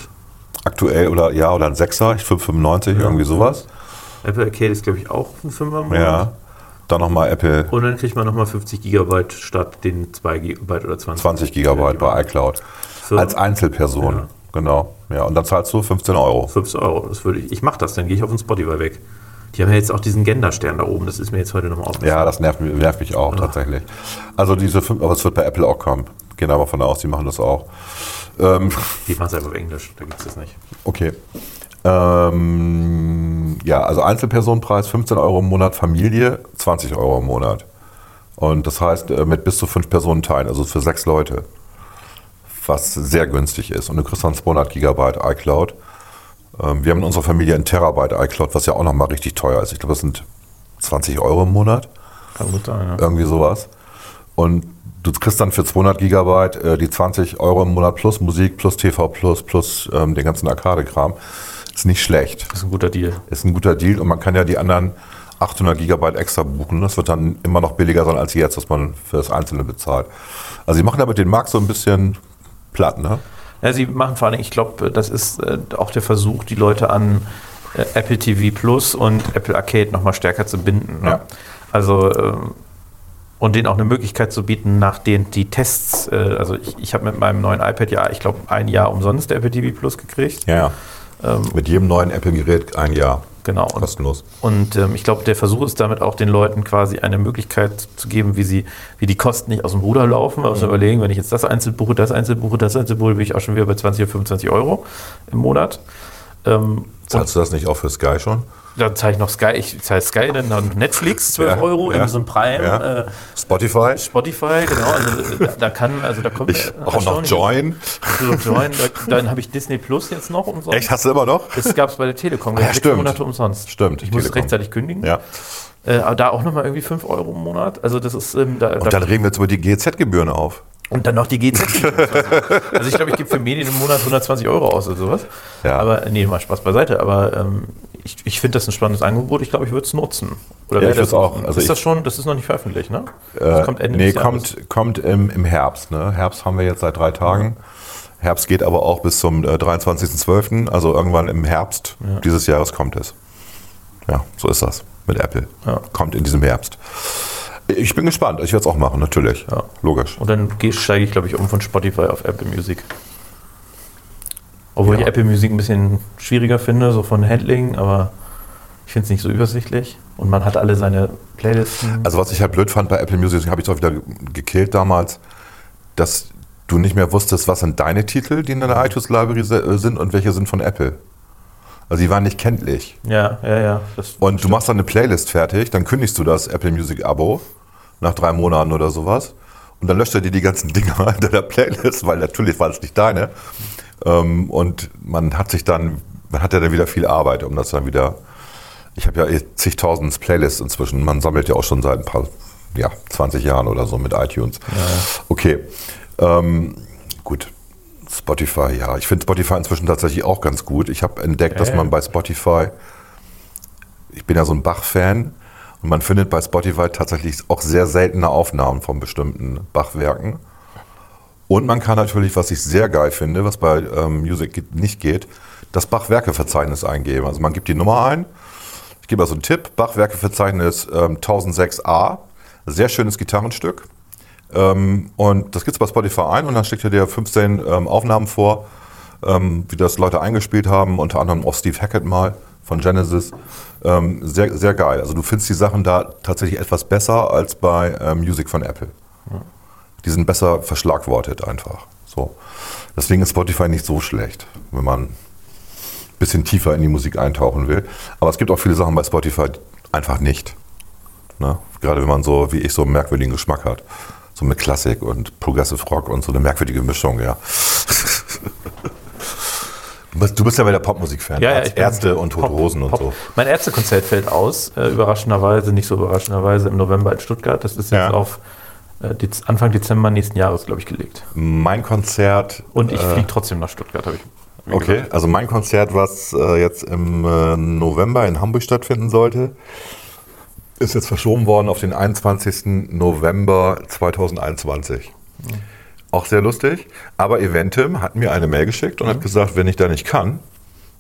Aktuell oder ja, oder ein Sechser, ich 5,95, irgendwie sowas.
Apple Arcade ist, glaube ich, auch ein Fünfer im Monat.
Ja. Dann nochmal Apple
Und dann kriegt man nochmal 50 Gigabyte statt den 2 Gigabyte oder 20.
20 Gigabyte bei iCloud.
Für
Als Einzelperson.
Ja.
Genau. Ja, und dann zahlst du 15 Euro.
15 Euro. Das würde ich, ich mache das, dann gehe ich auf den Spotify weg. Die haben ja jetzt auch diesen Gender-Stern da oben. Das ist mir jetzt heute nochmal aufgefallen.
Ja, das nervt, mich- nervt mich auch tatsächlich. Also diese fünf, aber es wird bei Apple auch kommen. Gehen aber von aus, die machen das auch. Ähm,
Die machen es einfach auf Englisch, da gibt es das nicht.
okay. Ähm, ja, also Einzelpersonenpreis 15 Euro im Monat, Familie 20 Euro im Monat. Und das heißt, äh, mit bis zu fünf Personen teilen, also für sechs Leute. Was sehr günstig ist. Und du kriegst dann 200 Gigabyte iCloud. Ähm, wir haben in unserer Familie ein Terabyte iCloud, was ja auch nochmal richtig teuer ist. Ich glaube, das sind 20 Euro im Monat.
Kann gut sein, ja.
irgendwie sowas. Und du kriegst dann für 200 Gigabyte äh, die 20 Euro im Monat plus Musik, plus TV plus, plus ähm, den ganzen Arcade-Kram. Ist nicht schlecht.
Ist ein guter Deal.
Ist ein guter Deal und man kann ja die anderen 800 Gigabyte extra buchen. Das wird dann immer noch billiger sein als jetzt, was man für das Einzelne bezahlt. Also sie machen damit den Markt so ein bisschen platt, ne?
Ja, sie machen vor allem, ich glaube, das ist äh, auch der Versuch, die Leute an äh, Apple TV Plus und Apple Arcade nochmal stärker zu binden. Ne?
Ja.
Also ähm, und denen auch eine Möglichkeit zu bieten, nach den die Tests, äh, also ich, ich habe mit meinem neuen iPad ja, ich glaube, ein Jahr umsonst Apple TV Plus gekriegt.
Ja. Mit jedem neuen Apple-Gerät ein Jahr.
Genau. Und,
Kostenlos.
und ähm, ich glaube, der Versuch ist damit auch den Leuten quasi eine Möglichkeit zu geben, wie sie, wie die Kosten nicht aus dem Ruder laufen, weil wir uns überlegen, wenn ich jetzt das einzeln buche, das einzeln buche, das einzeln buche, bin ich auch schon wieder bei 20 oder 25 Euro im Monat. Ähm,
Zahlst du das nicht auch für Sky schon?
Dann zahle ich noch Sky, ich zahle Sky, dann noch Netflix 12
Ja,
Euro,
ja.
Amazon Prime,
Ja.
äh,
Spotify?
Spotify, genau. Also da, da kann, also da kommt
Ich,
äh,
auch noch Join?
So, Join, da, dann habe ich Disney Plus jetzt noch umsonst.
Echt, hast du immer noch?
Das gab es bei der Telekom,
Ah, ja,
sechs
stimmt.
Monate umsonst.
Stimmt,
Ich muss rechtzeitig kündigen.
Ja.
Äh, aber da auch nochmal irgendwie 5 Euro im Monat. Also das ist ähm, da,
Und
da,
dann reden wir jetzt über die GZ-Gebühren auf.
Und dann noch die GZ. also ich glaube, ich gebe für Medien im Monat 120 Euro aus oder sowas.
Ja.
Aber nee, mal Spaß beiseite. Aber ähm, ich, ich finde das ein spannendes Angebot. Ich glaube, ich würde es nutzen. Oder
Ja, ich
das
auch. Also
ist das schon? Das ist noch nicht veröffentlicht, ne?
Äh,
Das kommt Ende
nee,
des Jahres.
kommt, kommt im, im Herbst. Ne? Herbst haben wir jetzt seit drei Tagen. Herbst geht aber auch bis zum äh, 23.12. Also irgendwann im Herbst dieses Jahres kommt es. Ja, so ist das mit Apple.
Ja.
Kommt in diesem Herbst. Ich bin gespannt. Ich werde es auch machen, natürlich.
Ja.
Logisch.
Und dann steige ich, glaube ich, um von Spotify auf Apple Music. Obwohl
Ja.
ich Apple Music ein bisschen schwieriger finde, so von Handling, aber ich finde es nicht so übersichtlich. Und man hat alle seine Playlisten.
Also was ich halt blöd fand bei Apple Music, habe ich auch wieder ge- gekillt damals, dass du nicht mehr wusstest, was sind deine Titel, die in deiner iTunes Library äh, sind und welche sind von Apple. Also die waren nicht kenntlich.
ja, ja, ja.
Und du machst dann eine Playlist fertig, dann kündigst du das Apple Music Abo nach drei Monaten oder sowas. Und dann löscht er dir die ganzen Dinger [LAUGHS] in deiner Playlist, weil natürlich war es nicht deine. Ähm, und man hat sich dann, man hat ja dann wieder viel Arbeit, um das dann wieder. Ich habe ja eh zigtausend Playlists inzwischen. Man sammelt ja auch schon seit ein paar, ja, 20 Jahren oder so mit iTunes. Okay. Ähm, gut. Spotify, ja. Ich finde Spotify inzwischen tatsächlich auch ganz gut. Ich habe entdeckt, dass
Ja.
man bei Spotify ich bin ja so ein Bach-Fan und man findet bei Spotify tatsächlich auch sehr seltene Aufnahmen von bestimmten Bach-Werken. Und man kann natürlich, was ich sehr geil finde, was bei ähm, Music nicht geht, das Bach-Werke-Verzeichnis eingeben. Also man gibt die Nummer ein, ich gebe also einen Tipp, Bach-Werke-Verzeichnis ähm, 1006a, sehr schönes Gitarrenstück. Ähm, und das gibt es bei Spotify ein und dann schickt er dir 15 ähm, Aufnahmen vor, ähm, wie das Leute eingespielt haben, unter anderem auch Steve Hackett mal von Genesis. Ähm, sehr, sehr geil. Also du findest die Sachen da tatsächlich etwas besser als bei ähm, Music von Apple. Die sind besser verschlagwortet einfach. So. Deswegen ist Spotify nicht so schlecht, wenn man ein bisschen tiefer in die Musik eintauchen will. Aber es gibt auch viele Sachen bei Spotify einfach nicht. Ne? Gerade wenn man so, wie ich, so einen merkwürdigen Geschmack hat. So mit Klassik und Progressive Rock und so eine merkwürdige Mischung, ja. du, bist, du bist ja bei der Popmusik-Fan.
Ja, ja,
Ärzte und Tote
Pop-
Hosen und
Pop.
so.
Mein Ärztekonzert fällt aus, äh, überraschenderweise, nicht so überraschenderweise, im November in Stuttgart. Das ist jetzt
Ja.
auf äh, Dez- Anfang Dezember nächsten Jahres, glaube ich, gelegt.
Mein Konzert.
Und ich
äh,
fliege trotzdem nach Stuttgart, habe ich.
Okay,
gesagt.
also mein Konzert, was äh, jetzt im äh, November in Hamburg stattfinden sollte, ist jetzt verschoben worden auf den 21. November 2021. Auch sehr lustig. Aber Eventim hat mir eine Mail geschickt und hat gesagt, wenn ich da nicht kann,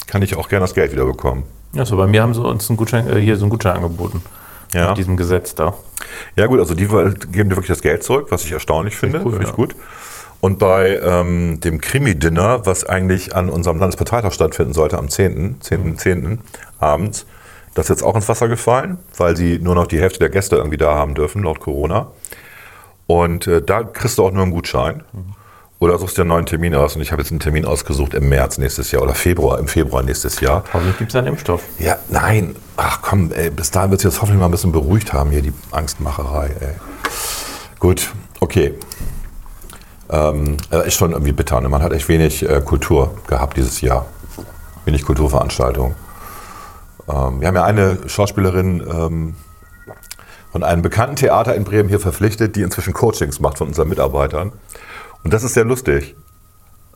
kann ich auch gerne das Geld wieder bekommen.
Ja, so bei mir haben sie uns einen Gutschein, äh, hier so einen Gutschein angeboten.
Ja.
Mit diesem Gesetz da.
Ja gut, also die geben dir wirklich das Geld zurück, was ich erstaunlich finde.
cool,
Finde ich
ja.
gut. Und bei ähm, dem Krimi-Dinner, was eigentlich an unserem Landesparteitag stattfinden sollte, am 10., 10., 10. abends, das ist jetzt auch ins Wasser gefallen, weil sie nur noch die Hälfte der Gäste irgendwie da haben dürfen, laut Corona. Und äh, da kriegst du auch nur einen Gutschein. Oder suchst dir einen neuen Termin aus. Und ich habe jetzt einen Termin ausgesucht im März nächstes Jahr oder Februar, im Februar nächstes Jahr.
Hoffentlich gibt es einen Impfstoff.
Ja, nein. Ach komm, ey, bis dahin wird sich das hoffentlich mal ein bisschen beruhigt haben, hier die Angstmacherei. Ey. Gut, okay. Ähm, äh, ist schon irgendwie bitter. Ne? Man hat echt wenig äh, Kultur gehabt dieses Jahr. Wenig Kulturveranstaltungen. Ähm, wir haben ja eine Schauspielerin ähm, von einem bekannten Theater in Bremen hier verpflichtet, die inzwischen Coachings macht von unseren Mitarbeitern. Und das ist sehr lustig.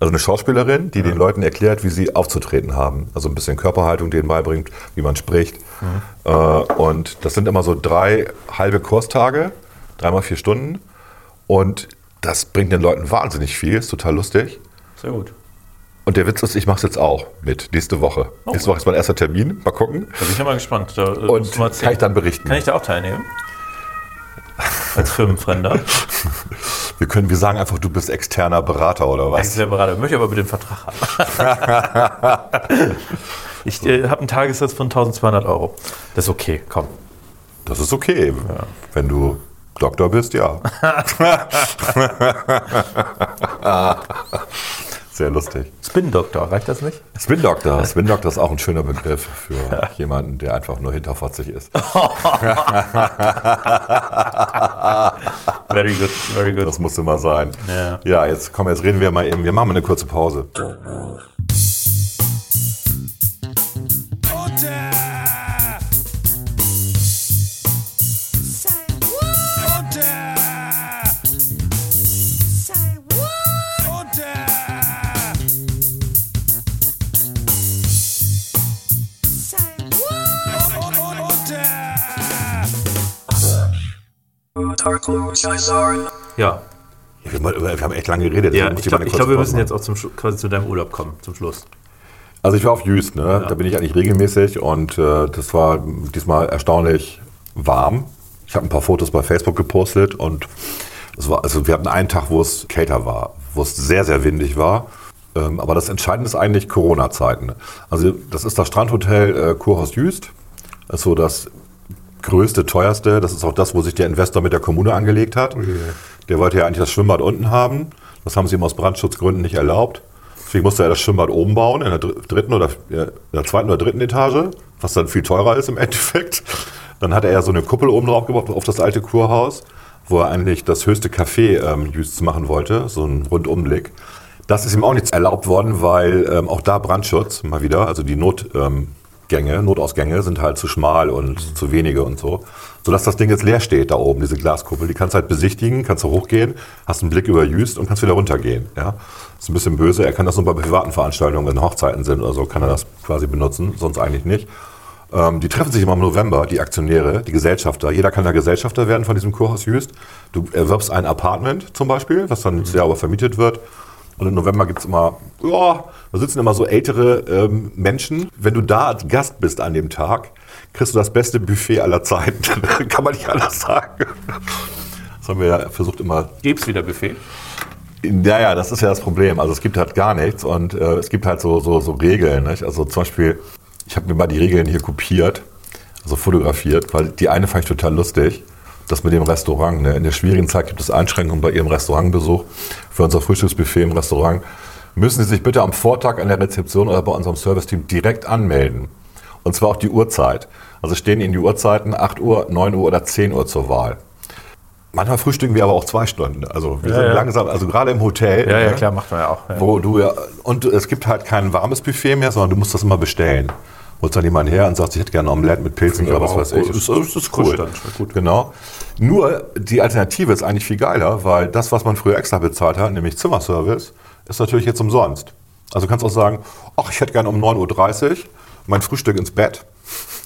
Also eine Schauspielerin, die den Leuten erklärt, wie sie aufzutreten haben. Also ein bisschen Körperhaltung denen beibringt, wie man spricht. Äh, und das sind immer so drei halbe Kurstage, dreimal vier Stunden. Und das bringt den Leuten wahnsinnig viel, ist total lustig.
Sehr gut.
Und der Witz ist, ich mache es jetzt auch mit nächste Woche. Nächste Woche ist mein erster Termin. Mal gucken.
Da bin ich ja mal gespannt. Da, äh,
Und kann ich dann berichten.
Kann ich da auch teilnehmen? Als Firmenfremder. [LAUGHS]
Wir, können, wir sagen einfach, du bist externer Berater oder
Ich
was?
sehr beraten. Ich möchte aber bitte den Vertrag haben. [LAUGHS] ich äh, habe einen Tagessatz von 1200 Euro. Das ist okay, komm.
Das ist okay. Wenn du Doktor bist, ja. [LAUGHS] Sehr lustig.
Spin-Doktor, reicht das nicht?
Spin Doctor. Spin Doctor ist auch ein schöner Begriff für jemanden, der einfach nur hinterfotzig ist. [LAUGHS]
Very good, very good.
Das musste mal sein.
Ja.
ja, jetzt komm, jetzt reden wir mal eben. Wir machen mal eine kurze Pause.
Say
Ja,
Wir haben, wir haben echt lange geredet.
ja ich glaube, glaub, wir müssen jetzt auch zum, quasi zu deinem Urlaub kommen, zum Schluss.
Also ich war auf Jüst, ne? da bin ich eigentlich regelmäßig und äh, das war diesmal erstaunlich warm. Ich habe ein paar Fotos bei Facebook gepostet und es war, also wir hatten einen Tag, wo es kälter war, wo es sehr, sehr windig war. Ähm, aber das Entscheidende ist eigentlich Corona-Zeiten. Also das ist das Strandhotel äh, Kurhaus Jüst. So das größte, teuerste. Das ist auch das, wo sich der Investor mit der Kommune angelegt hat. Der wollte ja eigentlich das Schwimmbad unten haben. Das haben sie ihm aus Brandschutzgründen nicht erlaubt. Deswegen musste er das Schwimmbad oben bauen, in der dr- dritten oder in der zweiten oder dritten Etage, was dann viel teurer ist im [LAUGHS] Endeffekt. Dann hat er ja so eine Kuppel oben drauf gebaut auf das alte Kurhaus, wo er eigentlich das höchste Café ähm, machen wollte, so ein Rundumblick. Das ist ihm auch nicht erlaubt worden, weil ähm, auch da Brandschutz mal wieder, also die Notgänge, ähm, Gänge, Notausgänge sind halt zu schmal und zu wenige und so. Sodass das Ding jetzt leer steht da oben, diese Glaskuppel. Die kannst du halt besichtigen, kannst du hochgehen, hast einen Blick über Jüst und kannst wieder runtergehen. Ja? Ist ein bisschen böse. Er kann das nur bei privaten Veranstaltungen, wenn Hochzeiten sind oder so, kann er das quasi benutzen, sonst eigentlich nicht. Ähm, die treffen sich immer im November, die Aktionäre, die Gesellschafter. Jeder kann da Gesellschafter werden von diesem Kurhaus Jüst. Du erwirbst ein Apartment zum Beispiel, was dann sehr aber vermietet wird. Und im November gibt es immer, ja, da sitzen immer so ältere ähm, Menschen. Wenn du da als Gast bist an dem Tag, kriegst du das beste Buffet aller Zeiten. [LAUGHS] kann man nicht anders sagen. Das haben wir ja versucht immer
Gibt's wieder Buffet?
ja, ja, das ist ja das Problem. Also es gibt halt gar nichts und äh, es gibt halt so, so, so Regeln. Nicht? Also zum Beispiel, ich habe mir mal die Regeln hier kopiert, also fotografiert, weil die eine fand ich total lustig. Das mit dem Restaurant. Ne? In der schwierigen Zeit gibt es Einschränkungen bei Ihrem Restaurantbesuch. Für unser Frühstücksbuffet im Restaurant müssen Sie sich bitte am Vortag an der Rezeption oder bei unserem Serviceteam direkt anmelden. Und zwar auch die Uhrzeit. Also stehen Ihnen die Uhrzeiten 8 Uhr, 9 Uhr oder 10 Uhr zur Wahl. Manchmal frühstücken wir aber auch zwei Stunden. Also wir
Ja,
sind
ja.
langsam, also gerade im Hotel.
Ja, ja,
ne,
klar, macht man ja auch. Ja.
Wo du ja, und es gibt halt kein warmes Buffet mehr, sondern du musst das immer bestellen. Holst dann jemand her und sagst, ich hätte gerne Omelette mit Pilzen oder was weiß ich.
gut.
Das, das ist cool.
Gut.
Genau. Nur die Alternative ist eigentlich viel geiler, weil das, was man früher extra bezahlt hat, nämlich Zimmerservice, ist natürlich jetzt umsonst. Also du kannst auch sagen, ach, ich hätte gerne um 9.30 Uhr mein Frühstück ins Bett.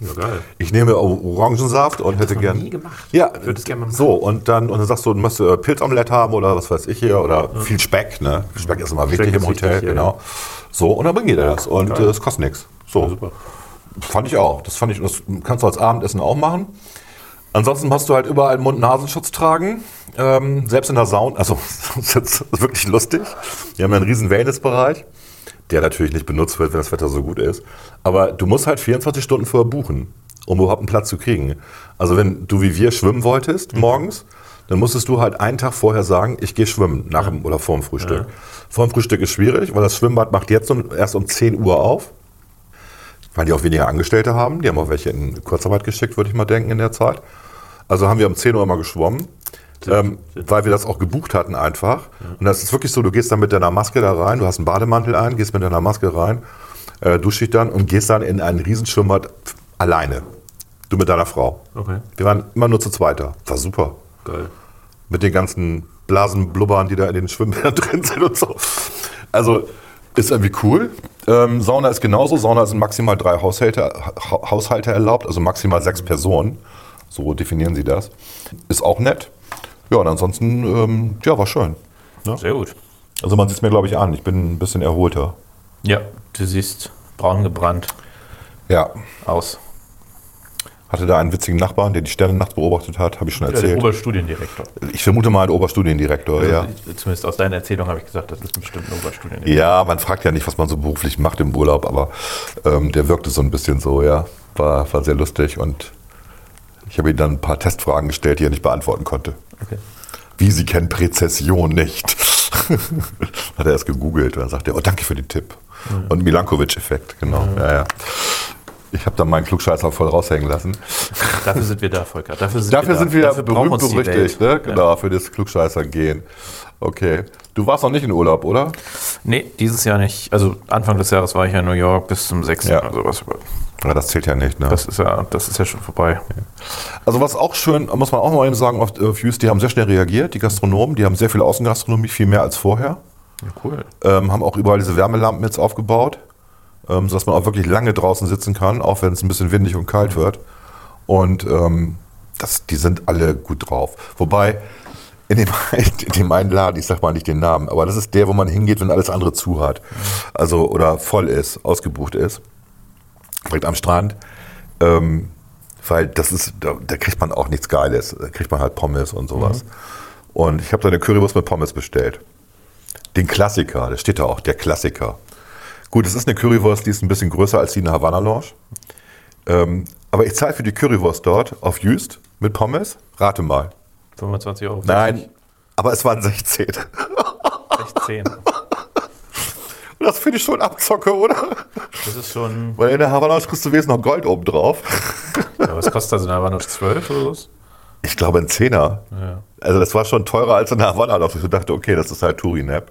Ja, geil.
Ich nehme Orangensaft und hätte gern.
nie gemacht.
Ja,
Würde es gerne mal machen.
so und dann und dann sagst du, du musst äh, Pilzomelette haben oder was weiß ich hier oder viel Speck, ne? Speck ist immer wichtig im
ist
Hotel,
wichtig, ja,
genau. So und dann bringt ihr das und äh, es kostet nichts. So,
super.
Fand ich auch. Das fand ich, das kannst du als Abendessen auch machen. Ansonsten musst du halt überall Mund-Nasenschutz tragen. Ähm, selbst in der Sauna, also [LAUGHS] das ist jetzt wirklich lustig. Wir haben ja einen riesen Wellnessbereich, der natürlich nicht benutzt wird, wenn das Wetter so gut ist. Aber du musst halt 24 Stunden vorher buchen, um überhaupt einen Platz zu kriegen. Also wenn du wie wir schwimmen wolltest morgens, dann musstest du halt einen Tag vorher sagen, ich gehe schwimmen, nach dem oder vor dem Frühstück. Vor dem Frühstück ist schwierig, weil das Schwimmbad macht jetzt erst um 10 Uhr auf weil die auch weniger Angestellte haben. Die haben auch welche in Kurzarbeit geschickt, würde ich mal denken, in der Zeit. Also haben wir um 10 Uhr mal geschwommen, ähm, weil wir das auch gebucht hatten einfach. Und das ist wirklich so, du gehst dann mit deiner Maske da rein, du hast einen Bademantel ein, gehst mit deiner Maske rein, äh, duschst dich dann und gehst dann in ein Riesenschwimmbad alleine. Du mit deiner Frau.
Okay,
Wir waren immer nur zu zweiter. War super.
geil.
Mit den ganzen Blasenblubbern, die da in den Schwimmbädern [LAUGHS] drin sind und so. Also ist irgendwie cool. Ähm, Sauna ist genauso. Sauna sind maximal drei Haushalte, ha Haushalte erlaubt, also maximal sechs Personen. So definieren sie das. Ist auch nett. Ja, und ansonsten, ähm, ja, war schön.
Sehr gut.
Also man sieht es mir, glaube ich, an. Ich bin ein bisschen erholter.
Ja, du siehst braun gebrannt
Ja.
aus.
Hatte da einen witzigen Nachbarn, der die Sterne nachts beobachtet hat, habe ich schon
Ja, der
erzählt.
Oberstudiendirektor.
ich vermute mal ein Oberstudiendirektor, ja.
Also, Zumindest aus deiner Erzählung habe ich gesagt, das ist bestimmt ein Oberstudiendirektor.
Ja, man fragt ja nicht, was man so beruflich macht im Urlaub, aber ähm, der wirkte so ein bisschen so, ja. War, war sehr lustig und ich habe ihm dann ein paar Testfragen gestellt, die er nicht beantworten konnte.
Okay.
Wie, Sie kennen Präzession nicht? [LAUGHS] Hat er erst gegoogelt und dann sagt er, oh, danke für den Tipp. Und Milankovic-Effekt, genau. Ja, ja. Ich habe dann meinen Klugscheißer voll raushängen lassen.
Dafür sind wir da, Volker. Dafür sind
Dafür
wir da.
sind wir
Dafür
berühmt berüchtigt, ne? Genau, für das Klugscheißer gehen. Okay. Du warst noch nicht in Urlaub, oder?
Nee, dieses Jahr nicht. Also Anfang des Jahres war ich ja in New York bis zum 6.
Ja.
oder sowas.
Ja, das zählt ja nicht, ne?
Das ist ja, das ist ja schon vorbei.
Also was auch schön, muss man auch mal eben sagen, auf, Jüst, die haben sehr schnell reagiert, die Gastronomen, die haben sehr viel Außengastronomie, viel mehr als vorher.
Ja, cool.
Ähm, haben auch überall diese Wärmelampen jetzt aufgebaut, ähm, sodass man auch wirklich lange draußen sitzen kann, auch wenn es ein bisschen windig und kalt wird. Und ähm, das, die sind alle gut drauf. Wobei, in dem, [LAUGHS] in dem einen Laden, ich sag mal nicht den Namen, aber das ist der, wo man hingeht, wenn alles andere zu hat. Also, oder voll ist, ausgebucht ist. Direkt am Strand. Ähm, weil das ist, da, da kriegt man auch nichts Geiles. Da kriegt man halt Pommes und sowas. Und ich habe da eine Currywurst mit Pommes bestellt. Den Klassiker, das steht da auch, der Klassiker. Gut, es ist eine Currywurst, die ist ein bisschen größer als die in der Havanna Lounge. Ähm, aber ich zahle für die Currywurst dort auf Jüst mit Pommes. Rate mal.
25 Euro.
Nein, aber es waren 16.
16.
Und das finde ich schon Abzocke, oder?
Das ist schon.
Weil in der Havanna Lounge kriegst du wesentlich noch Gold oben drauf.
Ja, was kostet das? Da war noch 12 oder was?
Ich glaube ein Zehner.
Ja.
Also das war schon teurer als in der Havanna Lounge. Ich dachte, okay, das ist halt Turinap.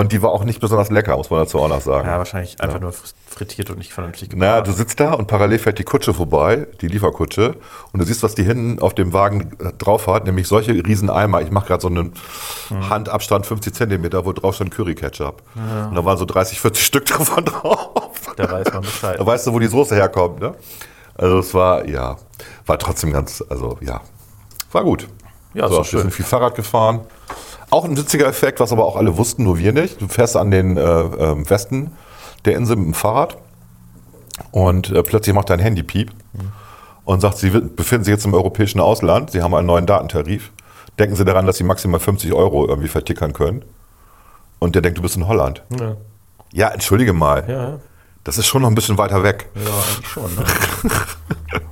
Und die war auch nicht besonders lecker, muss man dazu auch noch sagen.
Ja, wahrscheinlich einfach nur frittiert und nicht vernünftig gemacht.
Na, du sitzt da und parallel fährt die Kutsche vorbei, die Lieferkutsche, und du siehst, was die hinten auf dem Wagen äh, drauf hat, nämlich solche riesen Eimer. Ich mache gerade so einen Handabstand 50 Zentimeter, wo drauf stand Curry Ketchup. Und da waren so 30, 40 Stück [LAUGHS] davon drauf.
Da weiß man Bescheid.
Da weißt du, wo die Soße herkommt, ne? Also es war, ja, war trotzdem ganz, also ja, war gut.
Ja,
so, wir
schön.
sind viel Fahrrad gefahren. Auch ein witziger Effekt, was aber auch alle wussten, nur wir nicht. Du fährst an den äh, ähm, Westen der Insel mit dem Fahrrad und äh, plötzlich macht dein Handy Piep und sagt, Sie befinden sich jetzt im europäischen Ausland, Sie haben einen neuen Datentarif. Denken Sie daran, dass Sie maximal 50 Euro irgendwie vertickern können. Und der denkt, du bist in Holland.
Ja,
Ja, entschuldige mal.
ja,
Das ist schon noch ein bisschen weiter weg.
ja eigentlich schon. Ne?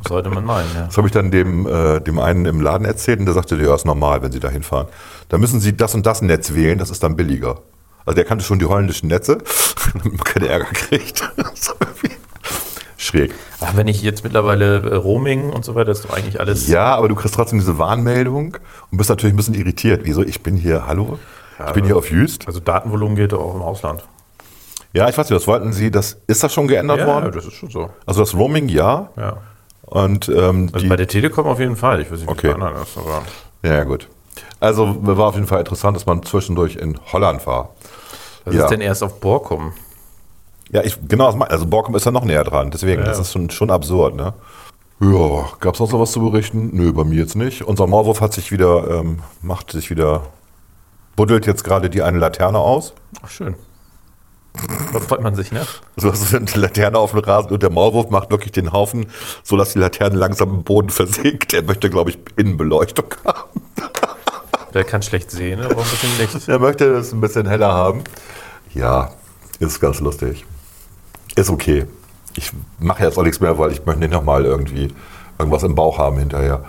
Sollte man meinen, ja.
Das habe ich dann dem, äh, dem einen im Laden erzählt und der sagte, ja, ist normal, wenn Sie da hinfahren. Da müssen Sie das und das Netz wählen, das ist dann billiger. Also der kannte schon die holländischen Netze, [LAUGHS] damit man keine Ärger kriegt. [LAUGHS] Schräg.
Ach, wenn ich jetzt mittlerweile äh, Roaming und so weiter, ist doch eigentlich alles.
Ja, aber du kriegst trotzdem diese Warnmeldung und bist natürlich ein bisschen irritiert. Wieso? Ich bin hier, hallo? Ich bin hier auf Jüst.
Also Datenvolumen geht auch im Ausland.
Ja, ich weiß nicht, was wollten Sie, das, ist das schon geändert
Ja,
worden?
das ist schon so.
Also das Roaming, ja.
Ja.
Und ähm,
Also bei der Telekom auf jeden Fall. Ich weiß nicht, wie
Okay.
bei anderen ist, aber.
ja, ja, gut. Also war auf jeden Fall interessant, dass man zwischendurch in Holland war.
Was
Ja.
ist denn erst auf Borkum?
Ja, ich, genau, das also Borkum ist ja noch näher dran, deswegen,
Ja,
das
ja.
ist schon, schon absurd, ne? Ja, gab es noch so was zu berichten? Nö, bei mir jetzt nicht. Unser Maulwurf hat sich wieder, ähm, macht sich wieder, buddelt jetzt gerade die eine Laterne aus.
Ach, schön. Da freut man sich, ne?
So hast du eine Laterne auf dem Rasen und der Maulwurf macht wirklich den Haufen, so dass die Laterne langsam im Boden versinkt. Er möchte, glaube ich, Innenbeleuchtung haben.
Der kann schlecht sehen, aber ein bisschen Licht.
Er möchte es ein bisschen heller haben. Ja, ist ganz lustig. Ist okay. Ich mache jetzt auch nichts mehr, weil ich möchte nicht nochmal irgendwie irgendwas im Bauch haben hinterher.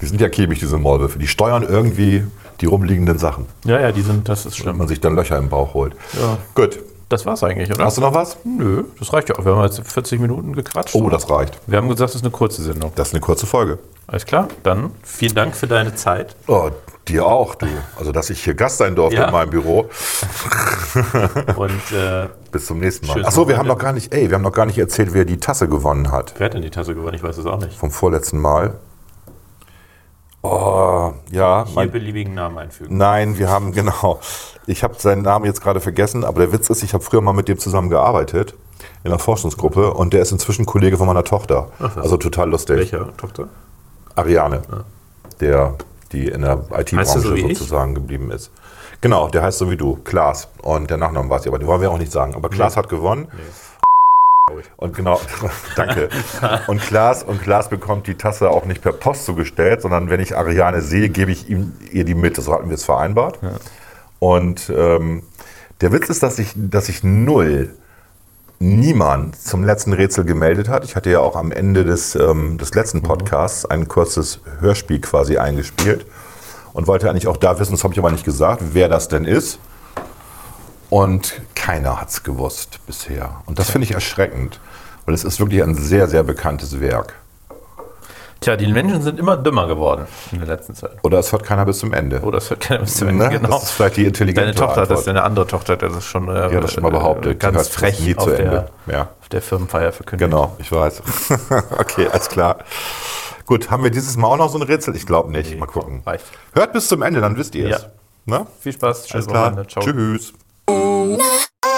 Die sind ja kämig, diese Maulwürfe. Die steuern irgendwie die rumliegenden Sachen,
Ja, ja, die sind, das ist
wenn
schlimm.
man sich dann Löcher im Bauch holt.
Ja.
Gut.
Das war's eigentlich, oder?
Hast du noch was?
Nö, das reicht ja auch. Wir haben jetzt 40 Minuten gequatscht.
Oh, das reicht.
Wir haben gesagt, das ist eine kurze Sendung.
Das ist eine kurze Folge.
Alles klar, dann vielen Dank für deine Zeit.
Oh, dir auch, du. Also, dass ich hier Gast sein durfte
Ja.
in meinem Büro.
Und äh,
Bis zum nächsten Mal.
Schönes
Achso, wir haben
Wochenende.
noch gar nicht, ey, wir haben noch gar nicht erzählt, wer die Tasse gewonnen hat.
wer hat denn die Tasse gewonnen? Ich weiß es auch nicht.
Vom vorletzten Mal. Oh, ja.
Hier
Mein,
beliebigen Namen einfügen.
nein, wir haben, [LAUGHS] genau. Ich habe seinen Namen jetzt gerade vergessen, aber der Witz ist, ich habe früher mal mit dem zusammen gearbeitet in einer Forschungsgruppe und der ist inzwischen Kollege von meiner Tochter.
Ach,
also total lustig.
Welcher Tochter?
Ariane, der, die in der IT-Branche
so wie ich?
sozusagen geblieben ist. Genau, der heißt so wie du, Klaas. Und der Nachname weiß ich, aber den wollen wir auch nicht sagen. Aber Klaas hat gewonnen. Und genau, [LAUGHS] danke. Und Klaas, und Klaas bekommt die Tasse auch nicht per Post zugestellt, sondern wenn ich Ariane sehe, gebe ich ihm ihr die mit. So hatten wir es vereinbart. Und ähm, der Witz ist, dass ich, dass ich null niemand zum letzten Rätsel gemeldet hat. Ich hatte ja auch am Ende des, ähm, des letzten Podcasts ein kurzes Hörspiel quasi eingespielt und wollte eigentlich auch da wissen, das habe ich aber nicht gesagt, wer das denn ist. Und keiner hat es gewusst bisher. Und das finde ich erschreckend, weil es ist wirklich ein sehr, sehr bekanntes Werk.
Tja, die Menschen sind immer dümmer geworden in der letzten Zeit.
Oder es hört keiner bis zum Ende.
Oh, das hört keiner bis zum Ende.
Ne?
Genau.
Das ist vielleicht die intelligente
Deine Tochter hat das,
Antwort.
deine andere Tochter hat das schon äh,
hat das schon mal behauptet.
äh,
Die
ganz frech
nie
auf
zu
der,
Ende. Ja.
auf der Firmenfeier verkündet.
Genau, ich weiß. [LAUGHS] okay, alles klar. Gut, haben wir dieses Mal auch noch so ein Rätsel? Ich glaube nicht. Mal gucken.
Reicht.
Hört bis zum Ende, dann wisst ihr es.
Ja.
Na?
Viel Spaß. Ciao.
Tschüss. Na, uh.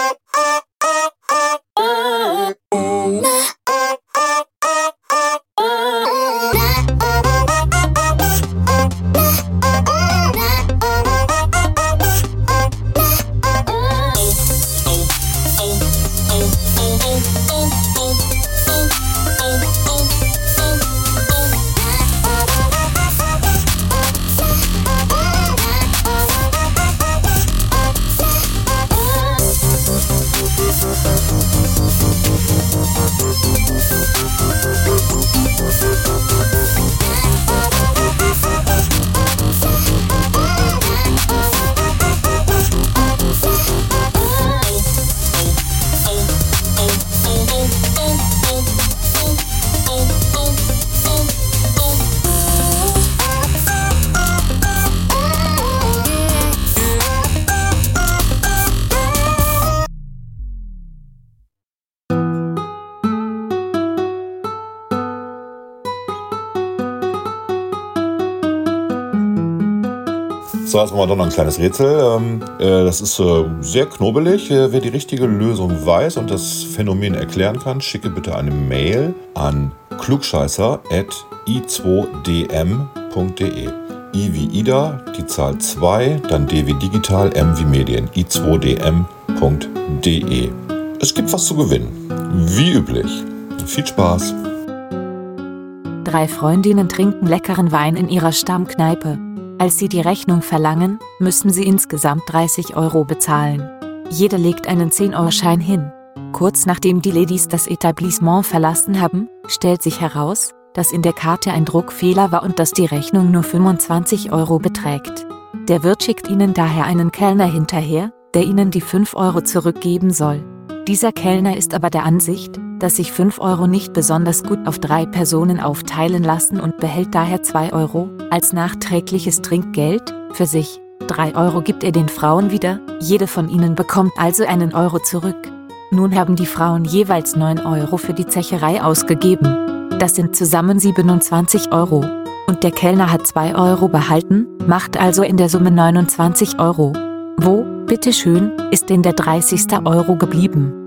Wir doch noch ein kleines Rätsel. Ähm, äh, das ist äh, sehr knobelig. Äh, wer die richtige Lösung weiß und das Phänomen erklären kann, schicke bitte eine Mail an klugscheißer.i2dm.de. I wie Ida, die Zahl 2, dann D wie Digital, M wie Medien. i2dm.de. Es gibt was zu gewinnen. Wie üblich. Viel Spaß.
Drei Freundinnen trinken leckeren Wein in ihrer Stammkneipe. Als sie die Rechnung verlangen, müssen sie insgesamt 30 Euro bezahlen. Jede legt einen 10-Euro-Schein hin. Kurz nachdem die Ladies das Etablissement verlassen haben, stellt sich heraus, dass in der Karte ein Druckfehler war und dass die Rechnung nur 25 Euro beträgt. Der Wirt schickt ihnen daher einen Kellner hinterher, der ihnen die 5 Euro zurückgeben soll. Dieser Kellner ist aber der Ansicht, dass sich 5 Euro nicht besonders gut auf drei Personen aufteilen lassen und behält daher 2 Euro als nachträgliches Trinkgeld für sich. 3 Euro gibt er den Frauen wieder, jede von ihnen bekommt also einen Euro zurück. Nun haben die Frauen jeweils 9 Euro für die Zecherei ausgegeben. Das sind zusammen 27 Euro. Und der Kellner hat 2 Euro behalten, macht also in der Summe 29 Euro. Wo, bitteschön, ist denn der 30. Euro geblieben?